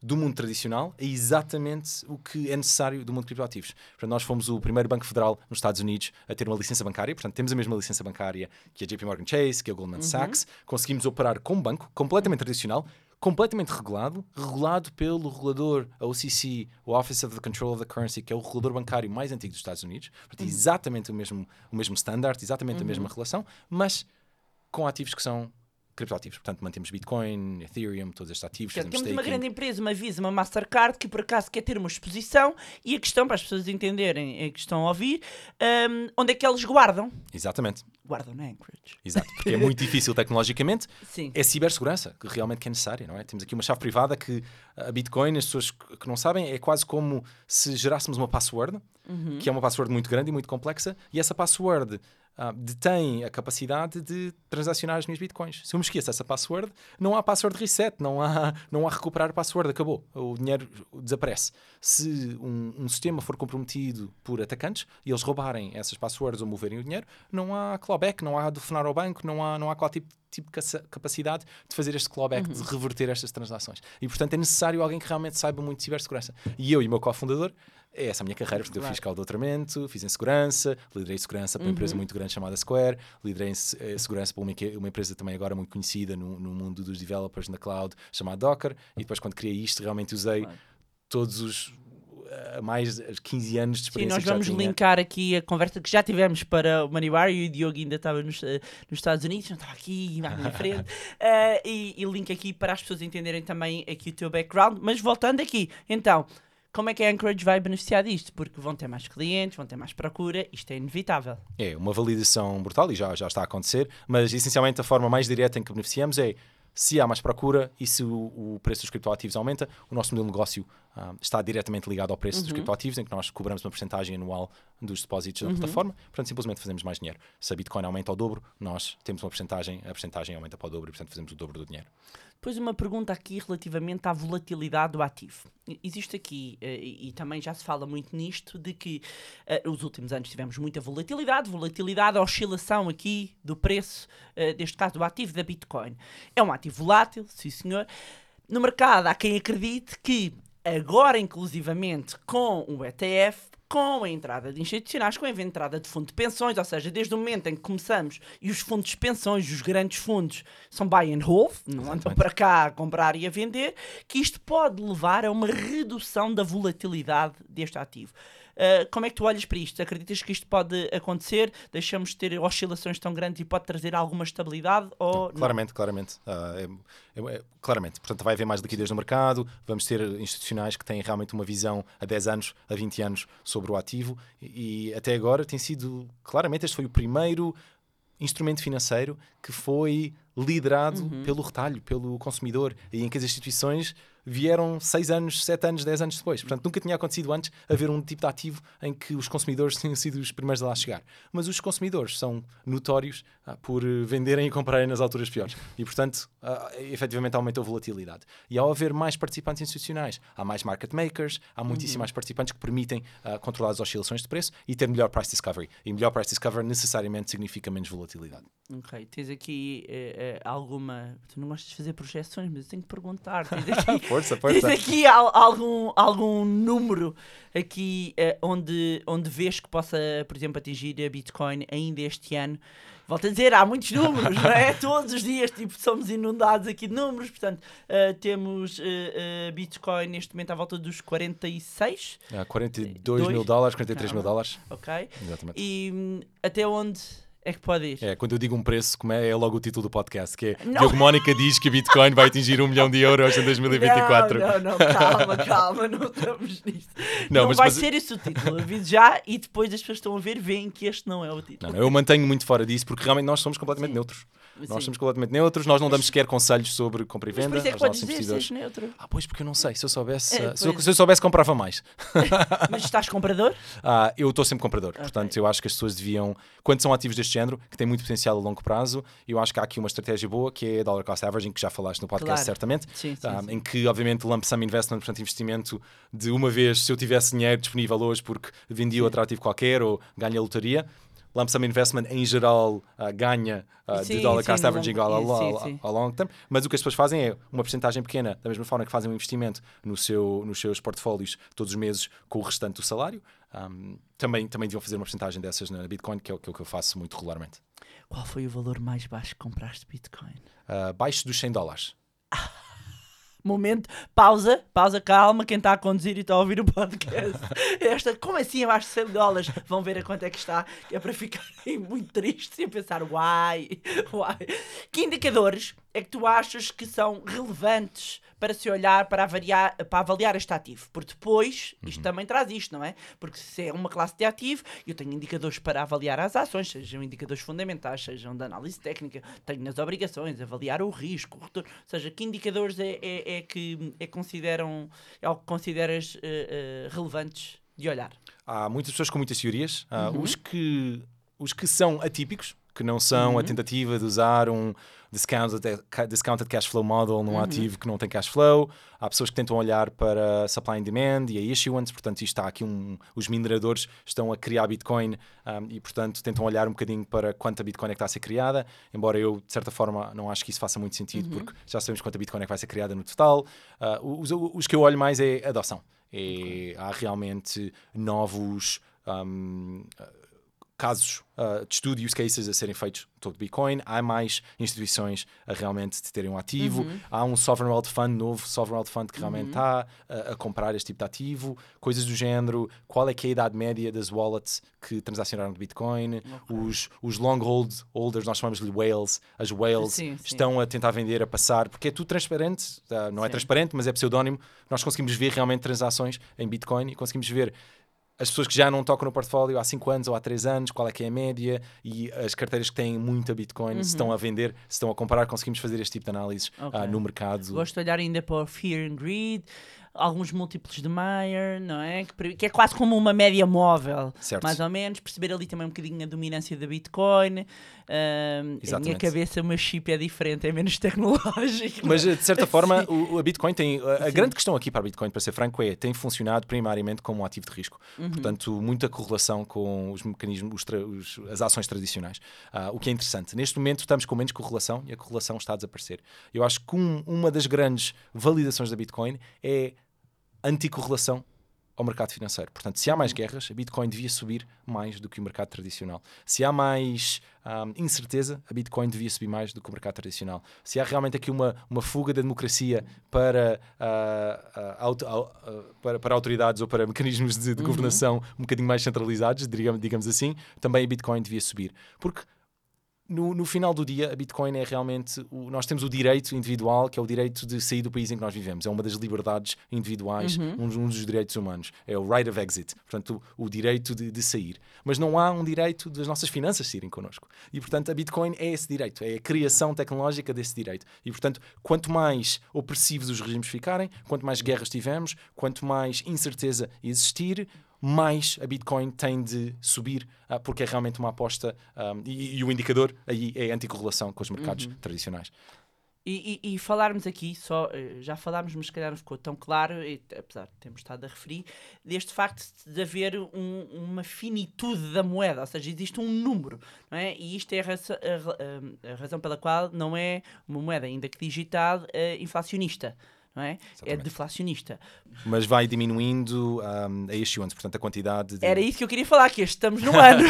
do mundo tradicional é exatamente o que é necessário do mundo de criptoativos. Portanto, nós fomos o primeiro banco federal nos Estados Unidos a ter uma licença bancária, portanto, temos a mesma licença bancária que a JP Morgan Chase, que a Goldman uhum. Sachs. Conseguimos operar como banco, completamente tradicional, completamente regulado, regulado pelo regulador, a OCC, o Office of the Control of the Currency, que é o regulador bancário mais antigo dos Estados Unidos. Portanto, uhum. exatamente o mesmo, o mesmo standard, exatamente uhum. a mesma relação, mas com ativos que são criptoativos. Portanto, mantemos Bitcoin, Ethereum, todos estes ativos. Portanto, temos staking. uma grande empresa, uma Visa, uma Mastercard, que por acaso quer ter uma exposição e a questão, para as pessoas entenderem, a que estão a ouvir, um, onde é que eles guardam? Exatamente. Guardam na Anchorage. Exato, porque é muito difícil [LAUGHS] tecnologicamente. Sim. É cibersegurança que realmente que é necessária, não é? Temos aqui uma chave privada que a Bitcoin, as pessoas que não sabem, é quase como se gerássemos uma password, Uhum. que é uma password muito grande e muito complexa, e essa password ah, detém a capacidade de transacionar as minhas bitcoins. Se eu me esqueço essa password, não há password reset, não há, não há recuperar password, acabou. O dinheiro desaparece. Se um, um sistema for comprometido por atacantes e eles roubarem essas passwords ou moverem o dinheiro, não há clawback, não há telefonar ao banco, não há, não há qual tipo, tipo de capacidade de fazer este clawback, de reverter estas transações. E portanto é necessário alguém que realmente saiba muito de cibersegurança. E eu e o meu cofundador é essa a minha carreira, portanto, eu Claro. fiz cá o doutoramento, fiz em segurança, liderei segurança para uma empresa muito grande chamada Square, liderei em eh, segurança para uma, uma empresa também agora muito conhecida no, no mundo dos developers na cloud, chamada Docker, e depois quando criei isto realmente usei Claro. todos os eh, mais de 15 anos de Sim, experiência nós que já vamos linkar aqui a conversa que já tivemos para o Moneybar e o Diogo ainda estava nos, eh, nos Estados Unidos, não estava aqui à minha [LAUGHS] frente. Eh, e, e link aqui para as pessoas entenderem também aqui o teu background. Mas voltando aqui, então, como é que a Anchorage vai beneficiar disto? Porque vão ter mais clientes, vão ter mais procura, isto é inevitável. É uma validação brutal e já, já está a acontecer, mas essencialmente a forma mais direta em que beneficiamos é se há mais procura e se o, o preço dos criptoativos aumenta, o nosso modelo de negócio ah, está diretamente ligado ao preço dos criptoativos, em que nós cobramos uma porcentagem anual dos depósitos da plataforma, portanto simplesmente fazemos mais dinheiro. Se a Bitcoin aumenta ao dobro, nós temos uma porcentagem, a porcentagem aumenta para o dobro e portanto fazemos o dobro do dinheiro. Depois uma pergunta aqui relativamente à volatilidade do ativo. Existe aqui, eh, e, também já se fala muito nisto, de que eh, nos últimos anos tivemos muita volatilidade, volatilidade, a oscilação aqui do preço, eh, deste caso do ativo da Bitcoin. É um ativo volátil, sim senhor. No mercado há quem acredite que agora, inclusivamente, com o ETF, com a entrada de institucionais, com a entrada de fundo de pensões, ou seja, desde o momento em que começamos e os fundos de pensões, os grandes fundos, são buy and hold, não andam para cá a comprar e a vender, que isto pode levar a uma redução da volatilidade deste ativo. Uh, como é que tu olhas para isto? Acreditas que isto pode acontecer? Deixamos de ter oscilações tão grandes e pode trazer alguma estabilidade? Ou não? Claramente, claramente. Ah, é- é- é- claramente. Portanto, vai haver mais liquidez no mercado, vamos ter institucionais que têm realmente uma visão a 10 anos, a 20 anos sobre o ativo e, e até agora tem sido, claramente, este foi o primeiro instrumento financeiro que foi liderado Uhum. pelo retalho, pelo consumidor, e em que as instituições vieram 6 anos, 7 anos, 10 anos depois. Portanto, nunca tinha acontecido antes haver um tipo de ativo em que os consumidores [LAUGHS] tenham sido os primeiros a lá chegar. Mas os consumidores são notórios ah, por eh, venderem e comprarem nas alturas piores. E, portanto, ah, efetivamente aumentou a volatilidade. E ao haver mais participantes institucionais, há mais market makers, há muitíssimos mais participantes que permitem ah, controlar as oscilações de preço e ter melhor price discovery. E melhor price discovery necessariamente significa menos volatilidade. Ok, tens aqui eh, eh, alguma. Tu não gostas de fazer projeções, mas eu tenho que perguntar. Tens aqui, [LAUGHS] Força, tens [LAUGHS] força. aqui al- algum, algum número aqui eh, onde, onde vês que possa, por exemplo, atingir a Bitcoin ainda este ano? Volto a dizer, há muitos números, não é? [LAUGHS] Todos os dias tipo, somos inundados aqui de números. Portanto, eh, temos eh, Bitcoin neste momento à volta dos 46, Ah, 42 Dois? mil dólares, 43 mil dólares. ok? Exatamente. E hum, até onde é que pode ir? É, quando eu digo um preço, como é, é logo o título do podcast, que é Não. Diogo Mónica diz que a Bitcoin vai atingir um milhão de euros em 2024. Não, não, não, calma, calma, não estamos nisto. Não, Não, mas- vai mas- ser esse o título, aviso já, e depois as pessoas estão a ver, veem que este não é o título. Não, eu mantenho muito fora disso porque realmente nós somos completamente Sim. neutros. Sim. Nós somos completamente neutros, nós não damos sequer conselhos sobre compra e Mas por venda isso é que podes dizer, seja neutro. Ah, pois, porque eu não sei. Se eu soubesse, É, se, eu, se eu soubesse, comprava mais. [LAUGHS] Mas estás comprador? Ah, eu estou sempre comprador. Portanto, eu acho que as pessoas deviam, quando são ativos deste género, que têm muito potencial a longo prazo, eu acho que há aqui uma estratégia boa que é a dollar cost averaging, que já falaste no podcast, Claro. certamente. Sim, sim, Ah, sim. Em que, obviamente, lump sum investment, portanto, investimento de uma vez, se eu tivesse dinheiro disponível hoje porque vendi outro ativo qualquer ou ganha a lotaria. Lump sum investment, em geral, ah, ganha ah, Sim, de dollar sim, cost averaging longo- ao, ao- ao long term, mas o que as pessoas fazem é uma porcentagem pequena, da mesma forma que fazem um investimento no seu, nos seus portfólios todos os meses com o restante do salário, um, também, também deviam fazer uma porcentagem dessas na Bitcoin, que é o que é o que eu faço muito regularmente. Qual foi o valor mais baixo que compraste Bitcoin? Uh, baixo dos 100 dólares. [LAUGHS] Momento, pausa, pausa, calma, quem está a conduzir e está a ouvir o podcast. [LAUGHS] Esta, como assim abaixo de 100 dólares? Vão ver a quanto é que está, que é para ficarem [LAUGHS] muito tristes e a pensar, uai, uai. Que indicadores é que tu achas que são relevantes para se olhar, para avaliar, para avaliar este ativo? Porque depois, isto uhum. também traz isto, não é? Porque se é uma classe de ativo, eu tenho indicadores para avaliar as ações, sejam indicadores fundamentais, sejam de análise técnica, tenho nas obrigações, avaliar o risco, o retorno, ou seja, que indicadores é, é, é que é consideram, é algo que consideras uh, uh, relevantes de olhar? Há muitas pessoas com muitas teorias. Uhum. os, que, os que são atípicos, que não são uhum. a tentativa de usar um discounted, discounted cash flow model num uhum. ativo que não tem cash flow. Há pessoas que tentam olhar para supply and demand e a issuance, portanto, isto está aqui um, os mineradores estão a criar Bitcoin um, e, portanto, tentam olhar um bocadinho para quanta Bitcoin é que está a ser criada, embora eu, de certa forma, não acho que isso faça muito sentido, uhum. porque já sabemos quanta Bitcoin é que vai ser criada no total. Uh, os, os, que eu olho mais é adoção. É, okay. Há realmente novos. Um, casos uh, de estudo, use cases a serem feitos todo Bitcoin, há mais instituições a realmente terem um ativo, uhum. há um Sovereign Wealth Fund, novo Sovereign Wealth Fund que realmente uhum. está uhum. a, a, comprar este tipo de ativo, coisas do género, qual é que é a idade média das wallets que transacionaram de Bitcoin, okay. os, os long hold holders, nós chamamos-lhe whales, as whales sim, sim. estão a tentar vender, a passar, porque é tudo transparente, uh, não é sim. transparente, mas é pseudónimo, nós conseguimos ver realmente transações em Bitcoin e conseguimos ver as pessoas que já não tocam no portfólio há 5 anos ou há 3 anos, qual é que é a média e as carteiras que têm muita Bitcoin, uhum. se estão a vender, se estão a comprar, conseguimos fazer este tipo de análises okay. uh, no mercado. Gosto de olhar ainda para o Fear and Greed, alguns múltiplos de Mayer, não é? Que, que, é quase como uma média móvel, certo. mais ou menos. Perceber ali também um bocadinho a dominância da Bitcoin. Uh, a minha cabeça, o meu chip é diferente, é menos [LAUGHS] tecnológico. Mas de certa forma, [LAUGHS] o, a Bitcoin tem. A, a grande questão aqui para a Bitcoin, para ser franco, é tem funcionado primariamente como um ativo de risco. Uhum. Portanto, muita correlação com os mecanismos, os, os, as ações tradicionais. Uh, o que é interessante. Neste momento estamos com menos correlação e a correlação está a desaparecer. Eu acho que um, uma das grandes validações da Bitcoin é anticorrelação ao mercado financeiro. Portanto, se há mais guerras, a Bitcoin devia subir mais do que o mercado tradicional. Se há mais um, incerteza, a Bitcoin devia subir mais do que o mercado tradicional. Se há realmente aqui uma, uma fuga da democracia para, uh, uh, uh, para, para, autoridades ou para mecanismos de, de uhum. governação um bocadinho mais centralizados, digamos, digamos assim, também a Bitcoin devia subir. Porque no, no, final do dia, a Bitcoin é realmente. O, nós temos o direito individual, que é o direito de sair do país em que nós vivemos. É uma das liberdades individuais, uhum. um, um, dos direitos humanos. É o right of exit, portanto, o, o direito de, de, sair. Mas não há um direito das nossas finanças saírem connosco. E, portanto, a Bitcoin é esse direito, é a criação tecnológica desse direito. E, portanto, quanto mais opressivos os regimes ficarem, quanto mais guerras tivermos, quanto mais incerteza existir, mais a Bitcoin tem de subir, uh, porque é realmente uma aposta um, e, e, o indicador aí é anticorrelação com os mercados uhum. tradicionais. E, e, e, falarmos aqui, só eh, já falámos, mas se calhar não ficou tão claro, e, apesar de termos estado a referir, deste facto de haver um, uma finitude da moeda, ou seja, existe um número, não é? E isto é a, raça, a, a, a razão pela qual não é uma moeda, ainda que digital, uh, inflacionista não é? É deflacionista. Mas vai diminuindo um, a issuance, portanto, a quantidade de... Era isso que eu queria falar, que estamos no [LAUGHS] ano.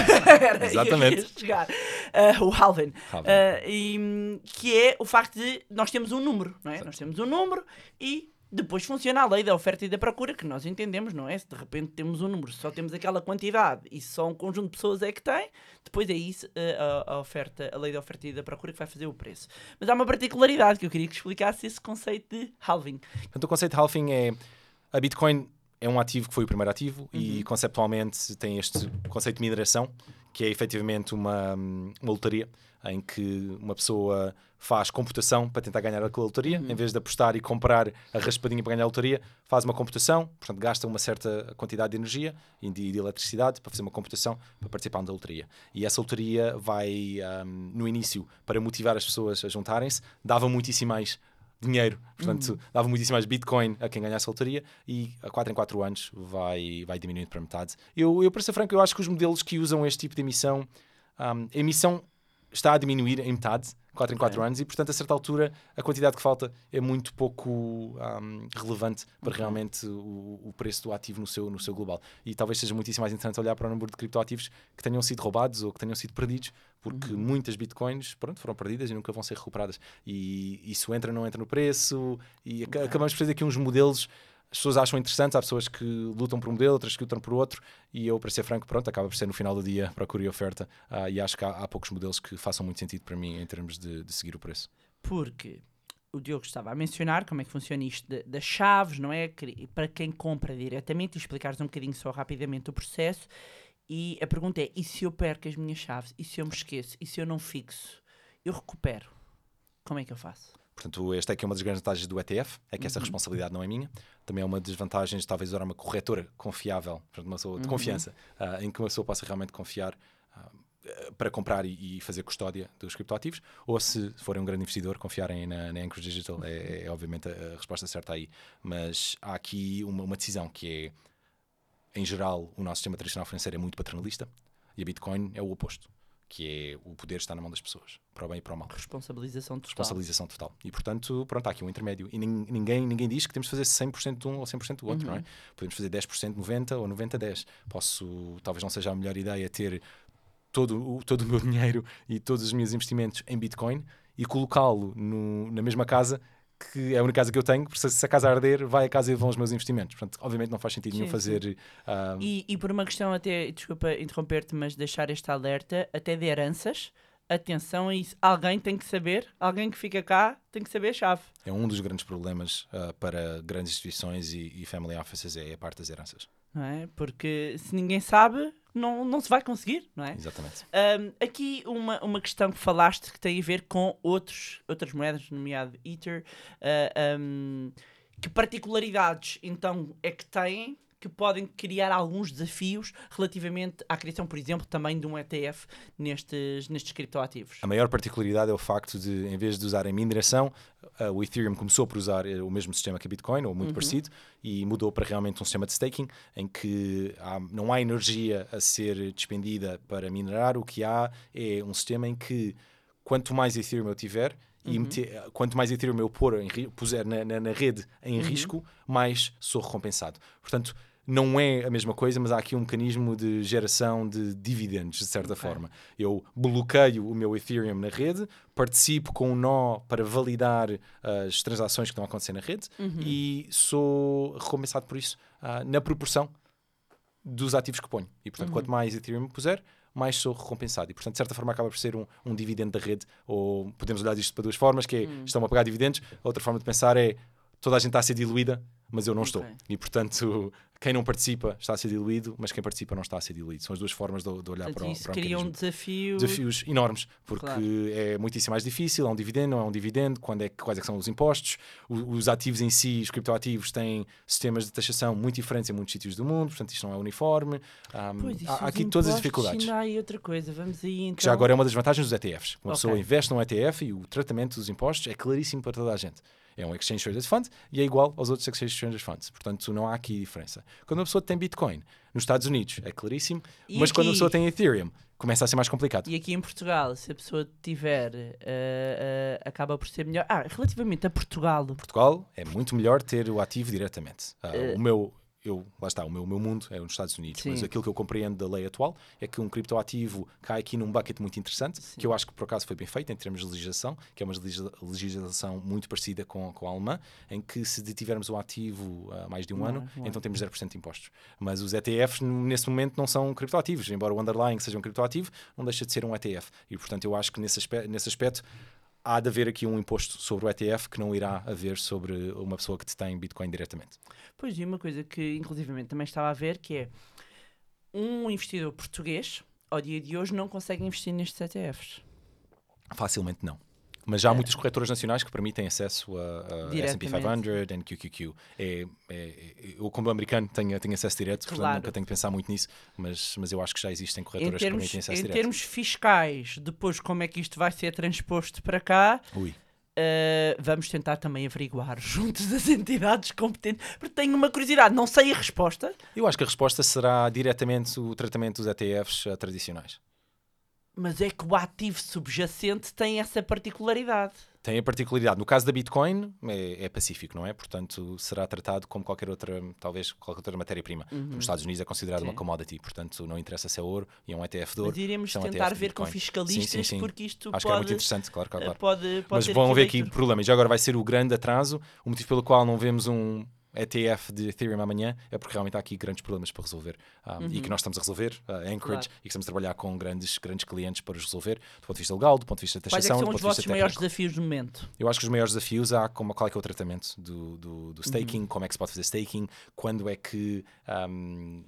Exatamente. chegar. Uh, o halving. Uh, e, que é o facto de nós temos um número, não é? Nós temos um número e depois funciona a lei da oferta e da procura, que nós entendemos, não é? Se de repente temos um número, só temos aquela quantidade e só um conjunto de pessoas é que tem, depois é isso eh, a, a, oferta, a lei da oferta e da procura que vai fazer o preço. Mas há uma particularidade que eu queria que explicasse esse conceito de halving. Portanto, o conceito de halving é a Bitcoin é um ativo que foi o primeiro ativo uhum. e conceptualmente tem este conceito de mineração, que é efetivamente uma, uma lotaria em que uma pessoa faz computação para tentar ganhar a lotaria, uhum. em vez de apostar e comprar a raspadinha para ganhar a lotaria, faz uma computação, portanto gasta uma certa quantidade de energia e de, de eletricidade para fazer uma computação para participar da lotaria. E essa lotaria vai, um, no início, para motivar as pessoas a juntarem-se, dava muitíssimo mais dinheiro, portanto uhum. dava muitíssimo mais Bitcoin a quem ganhasse a lotaria e a 4 em 4 anos vai, vai diminuindo para metade. Eu, eu, para ser franco, eu acho que os modelos que usam este tipo de emissão, um, emissão está a diminuir em metade, 4 em 4 okay. anos, e portanto, a certa altura, a quantidade que falta é muito pouco um, relevante para okay. realmente o, o, preço do ativo no seu, no seu global. E talvez seja muitíssimo mais interessante olhar para o número de criptoativos que tenham sido roubados ou que tenham sido perdidos, porque uhum. muitas bitcoins pronto, foram perdidas e nunca vão ser recuperadas. E isso entra, não entra no preço, e okay. acabamos por fazer aqui uns modelos as pessoas acham interessantes, há pessoas que lutam por um modelo, outras que lutam por outro, e eu, para ser franco, pronto, acaba por ser no final do dia procura e oferta, uh, e acho que há, há, poucos modelos que façam muito sentido para mim em termos de, de seguir o preço. porque o Diogo estava a mencionar como é que funciona isto de, das chaves, não é? Para quem compra diretamente e explicares um bocadinho só rapidamente o processo. E a pergunta é: e se eu perco as minhas chaves? E se eu me esqueço? E se eu não fixo? Eu recupero. Como é que eu faço? Portanto, esta é que é uma das grandes vantagens do ETF, é que uhum. essa responsabilidade não é minha. Também é uma das vantagens, talvez, usar uma corretora confiável, portanto, uma pessoa de uhum. confiança, uh, em que uma pessoa possa realmente confiar uh, para comprar e, e, fazer custódia dos criptoativos, ou se forem um grande investidor, confiarem na, na Anchor Digital, é, é obviamente a, a, resposta certa aí. Mas há aqui uma, uma decisão que é, em geral, o nosso sistema tradicional financeiro é muito paternalista e a Bitcoin é o oposto que é o poder está na mão das pessoas, para o bem e para o mal. Responsabilização total. Responsabilização total. E portanto, pronto, há aqui um intermédio. E ninguém, ninguém diz que temos de fazer 100% de um ou 100% do outro, uhum. não é? Uhum. Podemos fazer 10% 90% ou 90-10. Posso, talvez não seja a melhor ideia ter todo o, todo o meu [LAUGHS] dinheiro e todos os meus investimentos em Bitcoin e colocá-lo na mesma casa que é a única casa que eu tenho, porque se a casa arder, vai a casa e vão os meus investimentos. Portanto, obviamente não faz sentido sim, nenhum fazer. Uh... E, e, por uma questão até, desculpa interromper-te, mas deixar este alerta, até de heranças, atenção a isso. Alguém tem que saber, alguém que fica cá tem que saber a chave. É um dos grandes problemas uh, para grandes instituições e, e family offices, é a parte das heranças. Não é? Porque se ninguém sabe, não, não se vai conseguir, não é? Exatamente. Um, aqui uma, uma questão que falaste que tem a ver com outros, outras moedas, nomeado Ether. Uh, um, que particularidades então é que têm que podem criar alguns desafios relativamente à criação, por exemplo, também de um ETF nestes, nestes criptoativos. A maior particularidade é o facto de, em vez de usarem mineração, uh, o Ethereum começou por usar uh, o mesmo sistema que a Bitcoin, ou muito uhum. parecido, e mudou para realmente um sistema de staking, em que há, não há energia a ser despendida para minerar, o que há é um sistema em que quanto mais Ethereum eu tiver, uhum. e meter, quanto mais Ethereum eu pôr em, puser na, na, na rede em uhum. risco, mais sou recompensado. Portanto, não é a mesma coisa, mas há aqui um mecanismo de geração de dividendos, de certa okay. forma. Eu bloqueio o meu Ethereum na rede, participo com um nó para validar as transações que estão a acontecer na rede uhum. e sou recompensado por isso uh, na proporção dos ativos que ponho. E, portanto, uhum. quanto mais Ethereum puser, mais sou recompensado. E, portanto, de certa forma, acaba por ser um, um dividendo da rede. Ou podemos olhar isto para duas formas, que é, uhum. estão a pagar dividendos. Outra forma de pensar é, toda a gente está a ser diluída, mas eu não okay. estou. E, portanto, [LAUGHS] quem não participa está a ser diluído, mas quem participa não está a ser diluído. São as duas formas de, de olhar Portanto, para, o, para o cria um desafio... desafios enormes, porque claro. é muitíssimo mais difícil, é um dividendo, não é um dividendo, quando é, quais é que são os impostos, os, os ativos em si, os criptoativos têm sistemas de taxação muito diferentes em muitos sítios do mundo, portanto isto não é uniforme. Um, pois, há aqui todas as dificuldades. Há outra coisa, vamos aí então... Que já agora é uma das vantagens dos ETFs. Uma okay. pessoa investe num ETF e o tratamento dos impostos é claríssimo para toda a gente é um Exchange Traded Fund e é igual aos outros Exchange Traded Funds. Portanto, não há aqui diferença. Quando uma pessoa tem Bitcoin nos Estados Unidos, é claríssimo, e mas aqui... quando a pessoa tem Ethereum, começa a ser mais complicado. E aqui em Portugal, se a pessoa tiver, uh, uh, acaba por ser melhor. Ah, relativamente a Portugal. Portugal é muito melhor ter o ativo diretamente. Uh, o meu eu, lá está, o meu, o meu mundo é nos Estados Unidos, Sim. mas aquilo que eu compreendo da lei atual é que um criptoativo cai aqui num bucket muito interessante, Sim. que eu acho que por acaso foi bem feito em termos de legislação, que é uma legislação muito parecida com, com a alemã, em que se detivermos o ativo há mais de um não, ano, não. então temos 0% de impostos. Mas os ETFs, nesse momento, não são criptoativos, embora o underlying seja um criptoativo, não deixa de ser um ETF. E, portanto, eu acho que nesse aspecto, nesse aspecto há de haver aqui um imposto sobre o ETF que não irá haver sobre uma pessoa que detém Bitcoin diretamente. Pois, e uma coisa que inclusivamente também estava a ver, que é um investidor português, ao dia de hoje, não consegue investir nestes ETFs. Facilmente não. Mas já há muitas corretoras nacionais que permitem acesso a, a S&P 500 e QQQ. É, é, eu, como americano, tenho, tenho acesso direto, claro. portanto nunca tenho que pensar muito nisso, mas, mas eu acho que já existem corretoras termos, que permitem acesso em direto. Em termos fiscais, depois como é que isto vai ser transposto para cá... Ui. Uh, vamos tentar também averiguar juntos das [LAUGHS] entidades competentes, porque tenho uma curiosidade, não sei a resposta. Eu acho que a resposta será diretamente o tratamento dos ETFs uh, tradicionais. Mas é que o ativo subjacente tem essa particularidade. Tem a particularidade. No caso da Bitcoin, é, é pacífico, não é? Portanto, será tratado como qualquer outra, talvez qualquer outra matéria-prima. Uhum. Nos Estados Unidos é considerado sim. uma commodity, portanto, não interessa se é ouro e é um ETF de ouro. Mas iremos tentar ver com fiscalistas, sim, sim, porque isto Acho pode... que é muito interessante, claro, claro. Pode, pode Mas vão haver aqui problemas. Já agora vai ser o grande atraso, o motivo pelo qual não vemos um ETF de Ethereum amanhã, é porque realmente há aqui grandes problemas para resolver um, Uhum. e que nós estamos a resolver, uh, Anchorage, Claro. e que estamos a trabalhar com grandes, grandes clientes para os resolver, do ponto de vista legal, do ponto de vista de Quais é que taxação, são os vossos maiores desafios no momento? Eu acho que os maiores desafios há como, qual é que é o tratamento do, do, Uhum. do staking, como é que se pode fazer staking, quando é que um,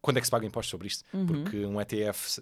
quando é que se paga impostos sobre isto? Uhum. Porque um ETF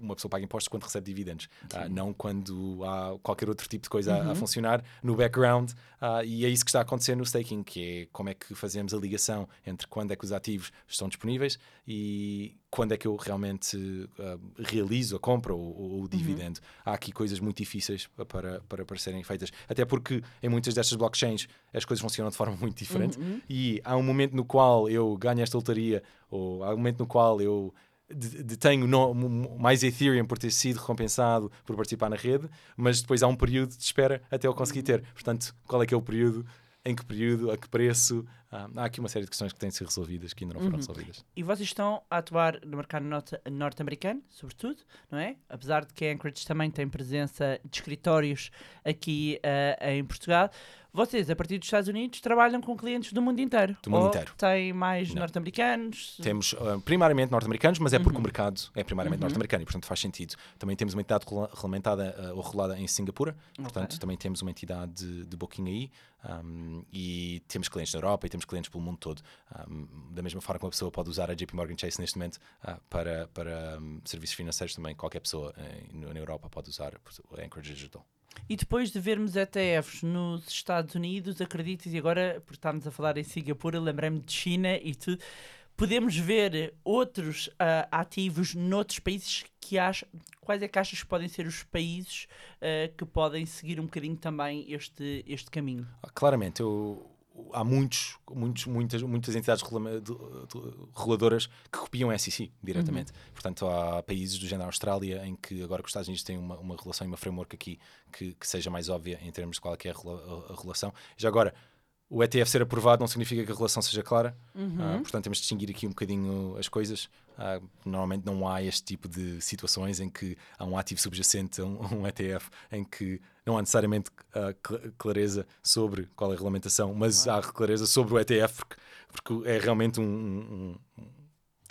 uma pessoa paga impostos quando recebe dividendos, ah, não quando há qualquer outro tipo de coisa a- a, Uhum. funcionar no background. ah, e é isso que está a acontecer no staking, que é como é que fazemos a ligação entre quando é que os ativos estão disponíveis e quando é que eu realmente ah, realizo a compra ou, ou Uhum. o dividendo. Há aqui coisas muito difíceis para, para, para serem feitas, até porque em muitas destas blockchains as coisas funcionam de forma muito diferente Uhum. e há um momento no qual eu ganho esta lotaria ou há um momento no qual eu de- detenho no- mais Ethereum por ter sido recompensado por participar na rede, mas depois há um período de espera até eu conseguir ter. Portanto, qual é que é o período? Em que período? A que preço? Ah, há aqui uma série de questões que têm de ser resolvidas que ainda não foram resolvidas. E vocês estão a atuar no mercado norte- norte-americano, sobretudo, não é? Apesar de que a Anchorage também tem presença de escritórios aqui eh, em Portugal. Vocês, a partir dos Estados Unidos, trabalham com clientes do mundo inteiro? Do mundo inteiro. Tem mais norte-americanos? Temos ah, primariamente norte-americanos, mas é Uhum. porque o mercado é primariamente norte-americano e, portanto, faz sentido. Também temos uma entidade regula- regulamentada ah, ou regulada em Singapura, portanto, Ok. também temos uma entidade de, de booking aí. um, e temos clientes na Europa e temos clientes pelo mundo todo. Um, da mesma forma que uma pessoa pode usar a JP Morgan Chase neste momento ah, para, para um, serviços financeiros, também qualquer pessoa eh, na Europa pode usar a Anchorage Digital. E depois de vermos ETFs nos Estados Unidos, acreditas, e agora, porque estamos a falar em Singapura, lembrei-me de China e tudo, podemos ver outros ah, ativos noutros países que acham. Quais é que achas que podem ser os países ah, que podem seguir um bocadinho também este, este caminho? Ah, Claramente, eu- há muitos, muitos, muitas, muitas entidades regula- de- de- reguladoras que copiam a SEC diretamente. Portanto, há países do género Austrália em que agora que os Estados Unidos têm uma, uma relação e uma framework aqui que, que seja mais óbvia em termos de qual é, é a relação. Já agora, o ETF ser aprovado não significa que a relação seja clara. Ah, portanto, temos de distinguir aqui um bocadinho as coisas. Ah, normalmente não há este tipo de situações em que há um ativo subjacente a um, [LAUGHS] um ETF em que não há necessariamente cl- clareza sobre qual é a regulamentação, mas há clareza sobre o ETF porque, porque é realmente um, um,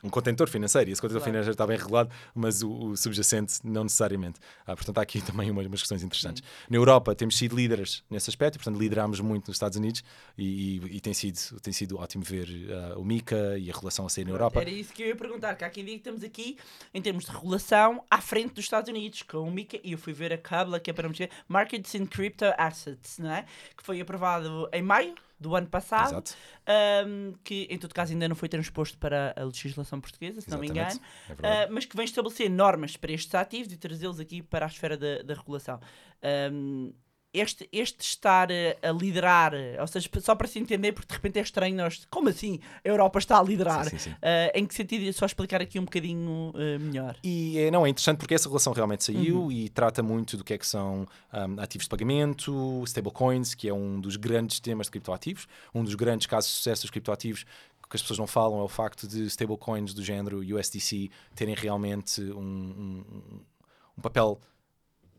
um- contentor financeiro e esse contentor Claro. financeiro está bem regulado, mas o, o subjacente não necessariamente. Ah, portanto, há aqui [LAUGHS] também umas, umas questões interessantes. Na Europa temos sido líderes nesse aspecto, e, portanto, liderámos muito nos Estados Unidos e, e- e tem, sido, tem sido ótimo ver ah, o MICA e a relação a sair na Europa. Era isso que eu ia perguntar, que há quem diga que estamos aqui em termos de regulação à frente dos Estados Unidos, com o MiCA, e eu fui ver a CABLA, que é para mexer, Markets in Crypto Assets, não é? Que foi aprovado em maio do ano passado, ahm, que em todo caso ainda não foi transposto para a legislação portuguesa, se não me Exatamente. engano, É ah, mas que vem estabelecer normas para estes ativos e trazê-los aqui para a esfera da, da regulação. Ahm, este, este estar a, a liderar, ou seja, só para se entender, porque de repente é estranho nós, como assim a Europa está a liderar? Sim, sim, sim. Ah, em que sentido? Só explicar aqui um bocadinho ah, melhor. E é, não, é interessante porque essa relação realmente saiu e trata muito do que é que são um, ativos de pagamento, stablecoins, que é um dos grandes temas de criptoativos, um dos grandes casos de sucesso dos criptoativos que as pessoas não falam é o facto de stablecoins do género USDC terem realmente um- um- um papel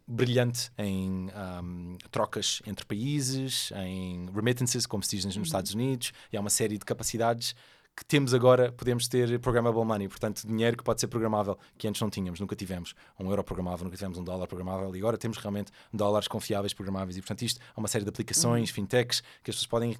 brilhante em um, trocas entre países, em remittances, como se diz nos Estados Unidos, e há uma série de capacidades que temos agora, podemos ter programmable money, portanto, dinheiro que pode ser programável, que antes não tínhamos, nunca tivemos. Um euro programável, nunca tivemos. Um dólar programável, e agora temos realmente dólares confiáveis programáveis, e portanto, isto é uma série de aplicações, fintechs, que as pessoas podem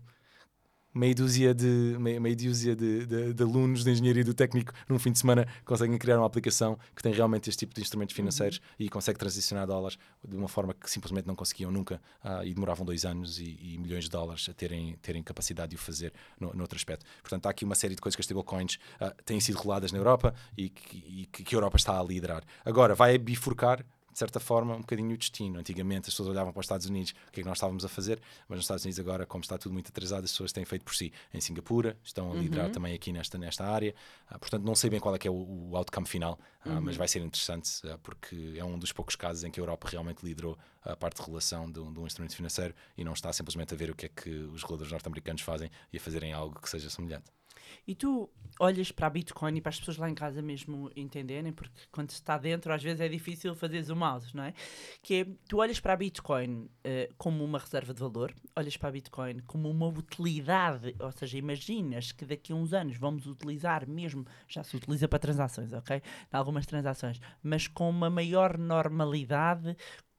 meia dúzia de, meia, meia dúzia de, de- de alunos de engenharia do técnico num fim de semana conseguem criar uma aplicação que tem realmente este tipo de instrumentos financeiros e consegue transicionar dólares de uma forma que simplesmente não conseguiam nunca ah, e demoravam dois anos e, e milhões de dólares a terem, terem capacidade de o fazer no, noutro aspecto. Portanto, há aqui uma série de coisas que as stablecoins ah, têm sido roladas na Europa e que, e que a Europa está a liderar. Agora, vai bifurcar de certa forma, um bocadinho o destino. Antigamente as pessoas olhavam para os Estados Unidos, o que é que nós estávamos a fazer, mas nos Estados Unidos agora, como está tudo muito atrasado, as pessoas têm feito por si. Em Singapura, estão a liderar também aqui nesta, nesta área. Ah, portanto, não sei bem qual é que é o, o outcome final, ah, mas vai ser interessante, ah, porque é um dos poucos casos em que a Europa realmente liderou a parte de regulação de um, de um instrumento financeiro e não está simplesmente a ver o que é que os reguladores norte-americanos fazem e a fazerem algo que seja semelhante. E tu olhas para a Bitcoin e para as pessoas lá em casa mesmo entenderem, porque quando está dentro às vezes é difícil fazer zoom out, não é? Que é, tu olhas para a Bitcoin uh, como uma reserva de valor, olhas para a Bitcoin como uma utilidade, ou seja, imaginas que daqui a uns anos vamos utilizar mesmo, já se utiliza para transações, ok? Em algumas transações, mas com uma maior normalidade,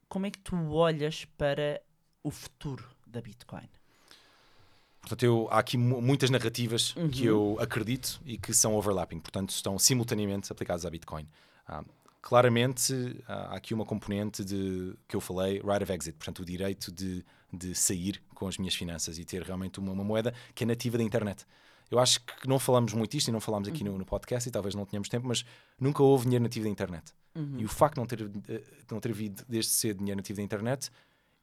como é que tu olhas para o futuro da Bitcoin? Portanto, eu, há aqui muitas narrativas uhum. que eu acredito e que são overlapping, portanto, estão simultaneamente aplicadas à Bitcoin. Ah, claramente, há aqui uma componente de que eu falei, right of exit, portanto, o direito de, de sair com as minhas finanças e ter realmente uma, uma moeda que é nativa da internet. Eu acho que não falamos muito isto e não falamos aqui uhum. no, no, podcast e talvez não tenhamos tempo, mas nunca houve dinheiro nativo da internet. Uhum. E o facto de não ter, de não ter havido desde cedo dinheiro nativo da internet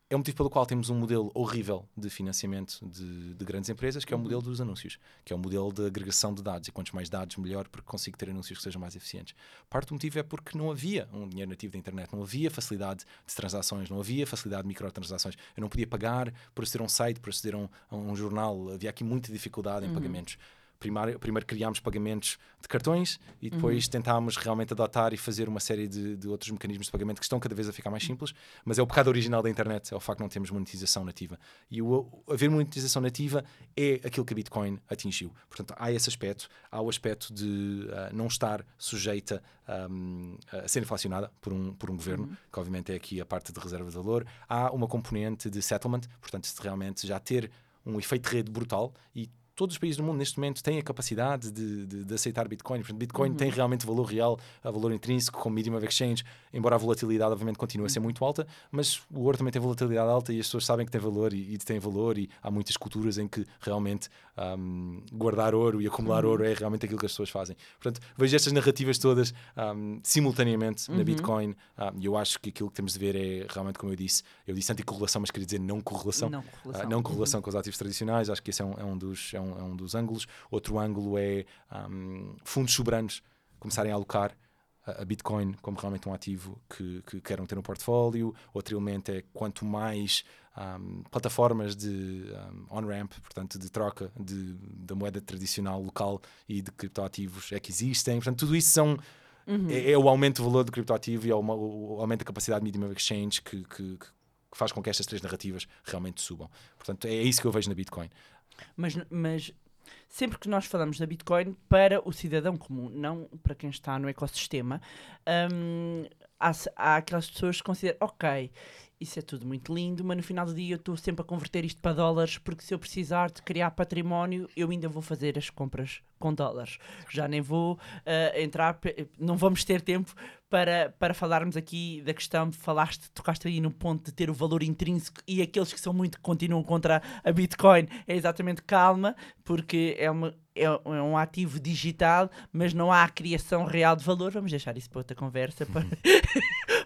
é o motivo pelo qual temos um modelo horrível de financiamento de, de, grandes empresas, que é o modelo dos anúncios, que é o modelo de agregação de dados. E quantos mais dados, melhor, porque consigo ter anúncios que sejam mais eficientes. Parte do motivo é porque não havia um dinheiro nativo da internet, não havia facilidade de transações, não havia facilidade de microtransações. Eu não podia pagar por aceder a um site, por aceder a um, a um jornal. Havia aqui muita dificuldade em uhum. pagamentos. Primeiro, primeiro criámos pagamentos de cartões e depois uhum. tentámos realmente adotar e fazer uma série de, de, outros mecanismos de pagamento que estão cada vez a ficar mais simples, mas é o pecado original da internet, é o facto de não termos monetização nativa. E o haver monetização nativa é aquilo que a Bitcoin atingiu. Portanto, há esse aspecto, há o aspecto de uh, não estar sujeita um, a ser inflacionada por um, por um governo, uhum. que obviamente é aqui a parte de reserva de valor. Há uma componente de settlement, portanto, de realmente já ter um efeito de rede brutal e todos os países do mundo neste momento têm a capacidade de, de, de aceitar Bitcoin. Portanto, Bitcoin uhum. tem realmente valor real, valor intrínseco, como medium of exchange, embora a volatilidade obviamente continue a ser uhum. muito alta, mas o ouro também tem volatilidade alta e as pessoas sabem que tem valor e, e tem valor e há muitas culturas em que realmente um, guardar ouro e acumular uhum. ouro é realmente aquilo que as pessoas fazem. Portanto, vejo estas narrativas todas um, simultaneamente uhum. na Bitcoin um, e eu acho que aquilo que temos de ver é realmente, como eu disse, eu disse anticorrelação, mas queria dizer não correlação. Não correlação, uh, não correlação com os ativos tradicionais, acho que esse é um, é um dos... É um, é um dos ângulos. Outro ângulo é um, fundos soberanos começarem a alocar a Bitcoin como realmente um ativo que, que queiram ter no portfólio. Outro elemento é quanto mais um, plataformas de um, on-ramp, portanto, de troca de, da moeda tradicional local e de criptoativos é que existem. Portanto, tudo isso são. Uhum. É, é, o aumento do valor do criptoativo e é o, o aumento da capacidade de medium exchange que, que, que, faz com que estas três narrativas realmente subam. Portanto, é isso que eu vejo na Bitcoin. Mas, mas sempre que nós falamos da Bitcoin para o cidadão comum, não para quem está no ecossistema, hum, há, há aquelas pessoas que consideram, ok, isso é tudo muito lindo, mas no final do dia eu estou sempre a converter isto para dólares, porque se eu precisar de criar património, eu ainda vou fazer as compras com dólares. Já nem vou uh, entrar, não vamos ter tempo para, para falarmos aqui da questão, falaste, tocaste aí no ponto de ter o valor intrínseco e aqueles que são muito, continuam contra a Bitcoin, é exatamente calma, porque é uma, é, é, um ativo digital, mas não há a criação real de valor. Vamos deixar isso para outra conversa, [LAUGHS] para,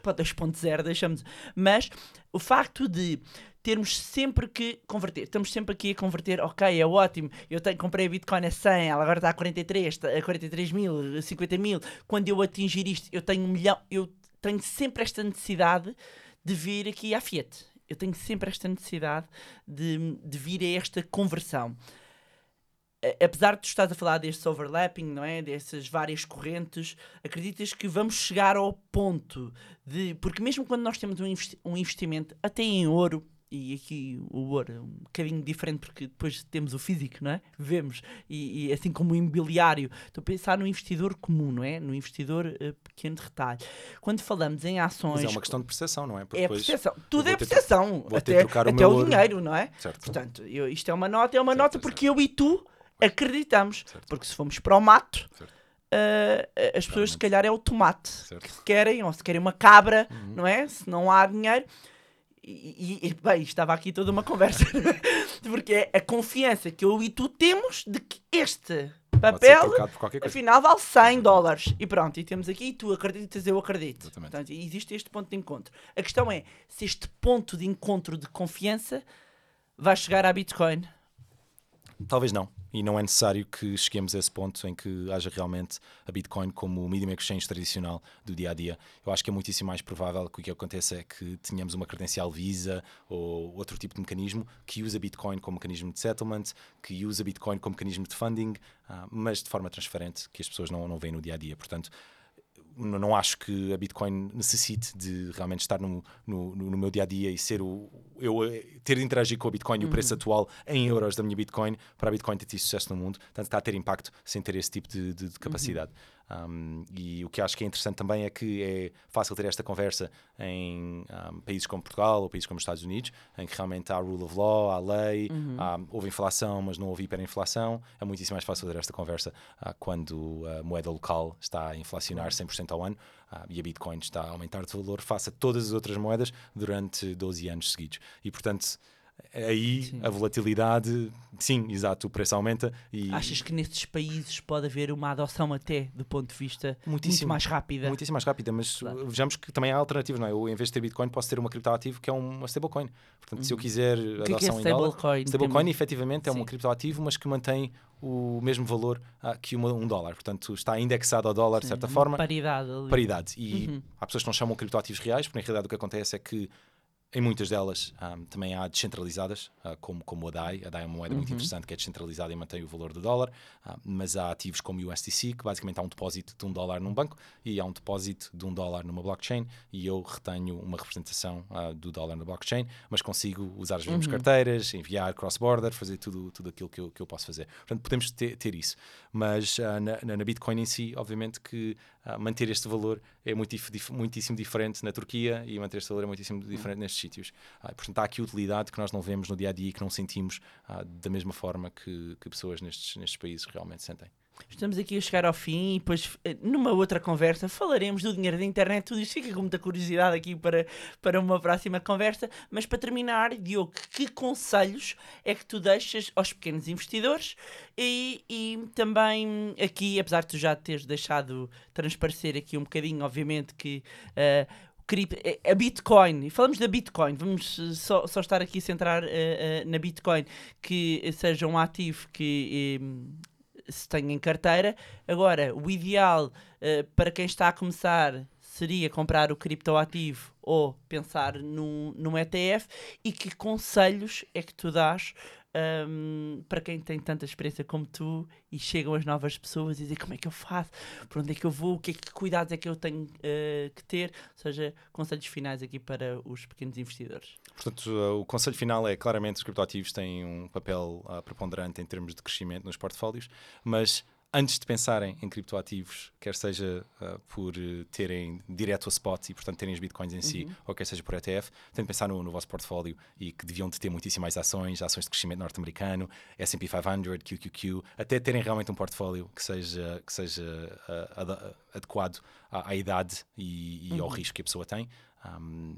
para 2.0, deixamos. Mas o facto de termos sempre que converter, estamos sempre aqui a converter, ok, é ótimo, eu tenho, comprei a Bitcoin a 100, ela agora está a 43, a 43 mil, a 50 mil, quando eu atingir isto, eu tenho um milhão, eu tenho sempre esta necessidade de vir aqui à Fiat. Eu tenho sempre esta necessidade de, de vir a esta conversão apesar de tu estás a falar deste overlapping, não é? Dessas várias correntes, acreditas que vamos chegar ao ponto de. Porque mesmo quando nós temos um investimento, até em ouro, e aqui o ouro é um bocadinho diferente porque depois temos o físico, não é? Vemos, e, e assim como o imobiliário, estou a pensar no investidor comum, não é? No investidor uh, pequeno de retalho. Quando falamos em ações. Mas é uma questão de percepção, não é? Porque é percepção, tudo é percepção, até, até o, o dinheiro, não é? Certo. Portanto, eu, isto é uma nota, é uma certo, nota porque certo. eu e tu acreditamos. Certo. Porque se formos para o mato, uh, as pessoas se calhar é o tomate certo. que querem, ou se querem uma cabra, uhum. não é? Se não há dinheiro. E, e, bem, estava aqui toda uma conversa, [LAUGHS] porque é a confiança que eu e tu temos de que este papel afinal vale 100 dólares e pronto, e temos aqui, e tu acreditas, eu acredito. Exatamente. Portanto, existe este ponto de encontro. A questão é se este ponto de encontro de confiança vai chegar à Bitcoin. Talvez não. E não é necessário que cheguemos a esse ponto em que haja realmente a Bitcoin como o medium exchange tradicional do dia a dia. Eu acho que é muitíssimo mais provável que o que aconteça é que tenhamos uma credencial Visa ou outro tipo de mecanismo que usa Bitcoin como mecanismo de settlement, que usa Bitcoin como mecanismo de funding, uh, mas de forma transparente, que as pessoas não, não veem no dia a dia. Portanto, não acho que a Bitcoin necessite de realmente estar no, no, no meu dia a dia e ser o eu eh, ter de interagir com a Bitcoin uhum. e o preço uhum. atual em euros da minha Bitcoin para a Bitcoin ter tido sucesso no mundo, portanto está a ter impacto sem ter esse tipo de, de, de capacidade. Uhum. Um, e o que acho que é interessante também é que é fácil ter esta conversa em um, países como Portugal ou países como os Estados Unidos, em que realmente há rule of law, há lei, uhum. há, houve inflação, mas não houve hiperinflação. É muitíssimo mais fácil ter esta conversa uh, quando a moeda local está a inflacionar 100% ao ano uh, e a Bitcoin está a aumentar de valor face a todas as outras moedas durante 12 anos seguidos. E portanto aí sim. a volatilidade, sim, exato, o preço aumenta. E... Achas que nestes países pode haver uma adoção até do ponto de vista muitíssimo, muito mais rápida? Muitíssimo mais rápida, mas claro. vejamos que também há alternativas, não é? Eu, em vez de ter Bitcoin, posso ter uma criptoativo que é uma stablecoin. Portanto, uhum. se eu uhum. quiser o que adoção é que é em dólar, stablecoin, stablecoin efetivamente é sim. um criptoativo, mas que mantém o mesmo valor ah, que uma, um dólar. Portanto, está indexado ao dólar, de certa forma. Paridade. Ali. Paridade. E uhum. há pessoas que não chamam criptoativos reais, porque na realidade o que acontece é que em muitas delas um, também há descentralizadas, uh, como, como a DAI. A DAI é uma moeda uhum. muito interessante que é descentralizada e mantém o valor do dólar, uh, mas há ativos como o USDC, que basicamente há um depósito de um dólar num banco e há um depósito de um dólar numa blockchain e eu retenho uma representação uh, do dólar na blockchain, mas consigo usar as mesmas uhum. carteiras, enviar cross-border, fazer tudo, tudo aquilo que eu, que eu posso fazer. Portanto, podemos ter, ter isso. Mas na, na Bitcoin em si, obviamente que manter este valor é muito, muitíssimo diferente na Turquia e manter este valor é muitíssimo diferente nestes sítios. Ah, portanto, há aqui utilidade que nós não vemos no dia a dia e que não sentimos ah, da mesma forma que, que pessoas nestes, nestes países realmente sentem. Estamos aqui a chegar ao fim e depois, eh, numa outra conversa, falaremos do dinheiro da internet. Tudo isto fica com muita curiosidade aqui para, para uma próxima conversa. Mas para terminar, Diogo, que conselhos é que tu deixas aos pequenos investidores? E, e também aqui, apesar de tu já teres deixado transparecer aqui um bocadinho, obviamente, que. Uh, a Bitcoin, e falamos da Bitcoin, vamos só, só estar aqui a centrar uh, uh, na Bitcoin, que seja um ativo que se tem em carteira. Agora, o ideal uh, para quem está a começar seria comprar o criptoativo ou pensar num, num ETF e que conselhos é que tu dás um, para quem tem tanta experiência como tu e chegam as novas pessoas e dizem como é que eu faço, por onde é que eu vou, que, é que cuidados é que eu tenho uh, que ter, ou seja, conselhos finais aqui para os pequenos investidores. Portanto, uh, o conselho final é claramente os criptoativos têm um papel uh, preponderante em termos de crescimento nos portfólios, mas antes de pensarem em criptoativos, quer seja uh, por terem direto a spot e, portanto, terem os bitcoins em uhum. si, ou quer seja por ETF, tem de pensar no, no, vosso portfólio e que deviam de ter muitíssimas ações, ações de crescimento norte-americano, S&P 500, QQQ, até terem realmente um portfólio que seja, que seja uh, adequado à, à, idade e, e uhum. ao risco que a pessoa tem. Um,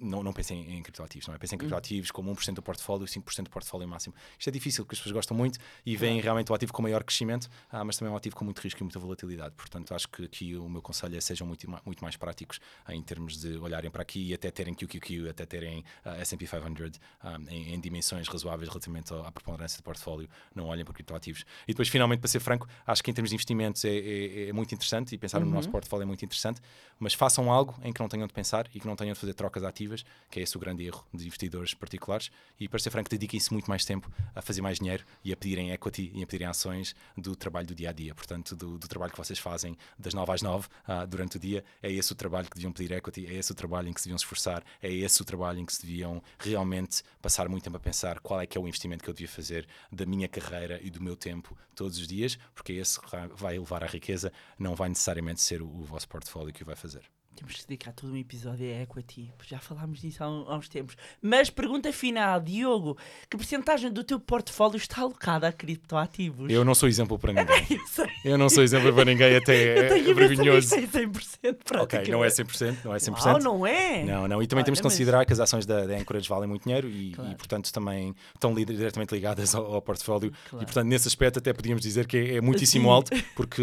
não, não pensem em, criptoativos, não é? Pensem em criptoativos como 1% do portfólio, 5% do portfólio máximo. Isto é difícil porque as pessoas gostam muito e veem claro. realmente o ativo com maior crescimento, ah, mas também é um ativo com muito risco e muita volatilidade. Portanto, acho que aqui o meu conselho é sejam muito, muito mais práticos ah, em termos de olharem para aqui e até terem QQQ, até terem uh, S&P 500 um, em, em, dimensões razoáveis relativamente à, à preponderância do portfólio. Não olhem para criptoativos. E depois, finalmente, para ser franco, acho que em termos de investimentos é, é, é muito interessante e pensar uhum. no nosso portfólio é muito interessante, mas façam algo em que não tenham de pensar e que não tenham de fazer trocas ativas, que é esse o grande erro de investidores particulares e, para ser franco, dediquem-se muito mais tempo a fazer mais dinheiro e a pedirem equity e a pedirem ações do trabalho do dia a dia. Portanto, do, do trabalho que vocês fazem das 9 às 9 uh, durante o dia, é esse o trabalho que deviam pedir equity, é esse o trabalho em que se deviam esforçar, é esse o trabalho em que se deviam realmente passar muito tempo a pensar qual é que é o investimento que eu devia fazer da minha carreira e do meu tempo todos os dias, porque esse vai levar à riqueza, não vai necessariamente ser o, o vosso portfólio que o vai fazer. Temos que dedicar todo um episódio a equity, já falámos disso há, há, uns tempos. Mas pergunta final, Diogo, que porcentagem do teu portfólio está alocada a criptoativos? Eu não sou exemplo para ninguém. [LAUGHS] eu, eu não sou exemplo para ninguém, até [LAUGHS] é vergonhoso. É 100% Ok, não é 100%, não é 100%. Uau, não é? Não, não, e também Olha, temos que considerar mas... que as ações da, da Anchorage valem muito dinheiro e, claro. e portanto, também estão li diretamente ligadas ao, ao portfólio. Claro. E, portanto, nesse aspecto até podíamos dizer que é, é muitíssimo Sim. alto, [LAUGHS] porque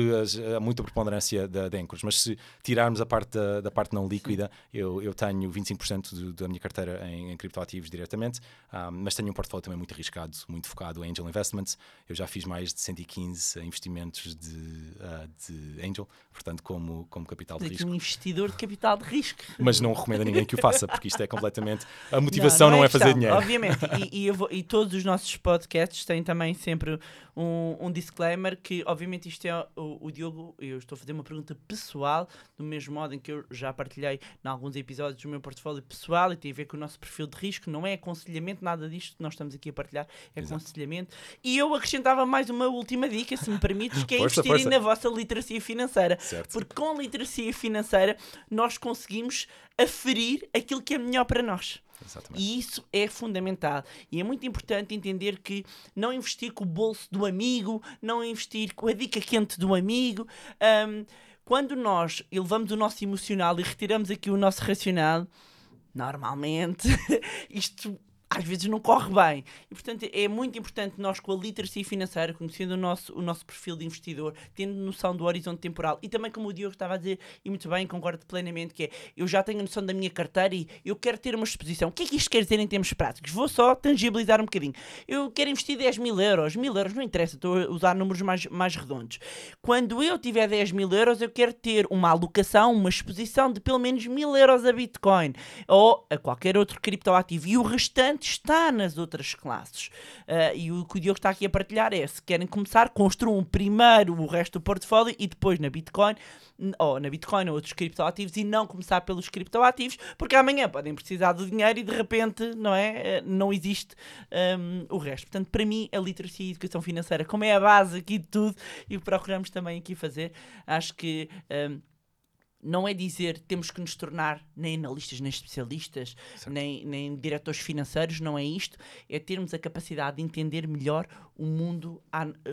há muita preponderância da, da Anchorage. Mas se tirarmos a parte da da, da parte não líquida, eu, eu tenho 25% do, da minha carteira em, em criptoativos diretamente, um, mas tenho um portfólio também muito arriscado, muito focado em angel investments. Eu já fiz mais de 115 investimentos de, uh, de angel, portanto, como, como capital de risco. um investidor de capital de risco. Mas não recomendo a ninguém que o faça, porque isto é completamente. A motivação não, não, não é, é fazer dinheiro. Obviamente, e, e, vou, e, todos os nossos podcasts têm também sempre um, um disclaimer que, obviamente, isto é o, o, Diogo. Eu estou a fazer uma pergunta pessoal, do mesmo modo em que eu já partilhei em alguns episódios do meu portfólio pessoal e tem a ver com o nosso perfil de risco. Não é aconselhamento, nada disto que nós estamos aqui a partilhar, é Exato. aconselhamento. E eu acrescentava mais uma última dica, se me permites, que é força, investirem força. na vossa literacia financeira. Certo. Porque com literacia financeira nós conseguimos aferir aquilo que é melhor para nós. Exatamente. E isso é fundamental. E é muito importante entender que não investir com o bolso do amigo, não investir com a dica quente do amigo. Um, quando nós elevamos o nosso emocional e retiramos aqui o nosso racional, normalmente [LAUGHS] isto às vezes não corre bem. E, portanto, é muito importante nós, com a literacia financeira, conhecendo o nosso, o nosso perfil de investidor, tendo noção do horizonte temporal e também, como o Diogo estava a dizer, e muito bem, concordo plenamente, que é eu já tenho noção da minha carteira e eu quero ter uma exposição. O que é que isto quer dizer em termos práticos? Vou só tangibilizar um bocadinho. Eu quero investir 10 mil euros, mil euros, não interessa, estou a usar números mais, mais redondos. Quando eu tiver 10 mil euros, eu quero ter uma alocação, uma exposição de pelo menos mil euros a Bitcoin ou a qualquer outro criptoativo e o restante está nas outras classes. Uh, e o que o Diogo está aqui a partilhar é: se querem começar, construam primeiro o resto do portfólio e depois na Bitcoin, ou na Bitcoin ou outros criptoativos, e não começar pelos criptoativos, porque amanhã podem precisar do dinheiro e de repente, não é? Uh, não existe um, o resto. Portanto, para mim, a literacia e a educação financeira, como é a base aqui de tudo e procuramos também aqui fazer, acho que. Um, não é dizer temos que nos tornar nem analistas, nem especialistas, nem, nem diretores financeiros, não é isto. É termos a capacidade de entender melhor o mundo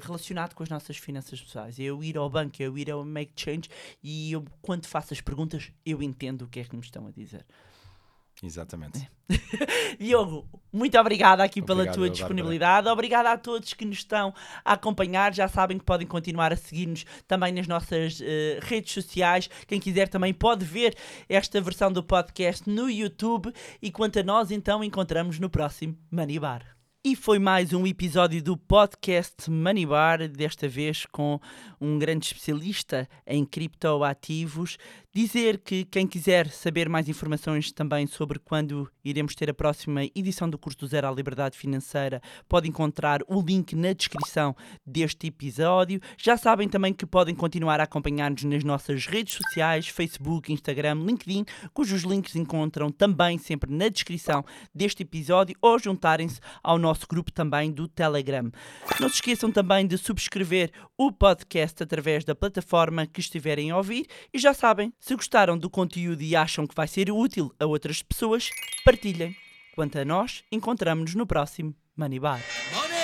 relacionado com as nossas finanças pessoais. É eu ir ao banco, é eu ir ao Make Change e eu, quando faço as perguntas, eu entendo o que é que me estão a dizer. Exatamente. [LAUGHS] Diogo, muito obrigado aqui Obrigado, pela tua disponibilidade. Obrigado a todos que nos estão a acompanhar. Já sabem que podem continuar a seguir-nos também nas nossas uh, redes sociais. Quem quiser também pode ver esta versão do podcast no YouTube. E quanto a nós, então, encontramos no próximo Money Bar. E foi mais um episódio do podcast Money Bar, desta vez com um grande especialista em criptoativos. Dizer que quem quiser saber mais informações também sobre quando iremos ter a próxima edição do curso do Zero à Liberdade Financeira, pode encontrar o link na descrição deste episódio. Já sabem também que podem continuar a acompanhar-nos nas nossas redes sociais, Facebook, Instagram, LinkedIn, cujos links encontram também sempre na descrição deste episódio ou juntarem-se ao nosso grupo também do Telegram. Não se esqueçam também de subscrever o podcast através da plataforma que estiverem a ouvir e já sabem se gostaram do conteúdo e acham que vai ser útil a outras pessoas, partilhem. Quanto a nós, encontramos-nos no próximo Money Bar. Money!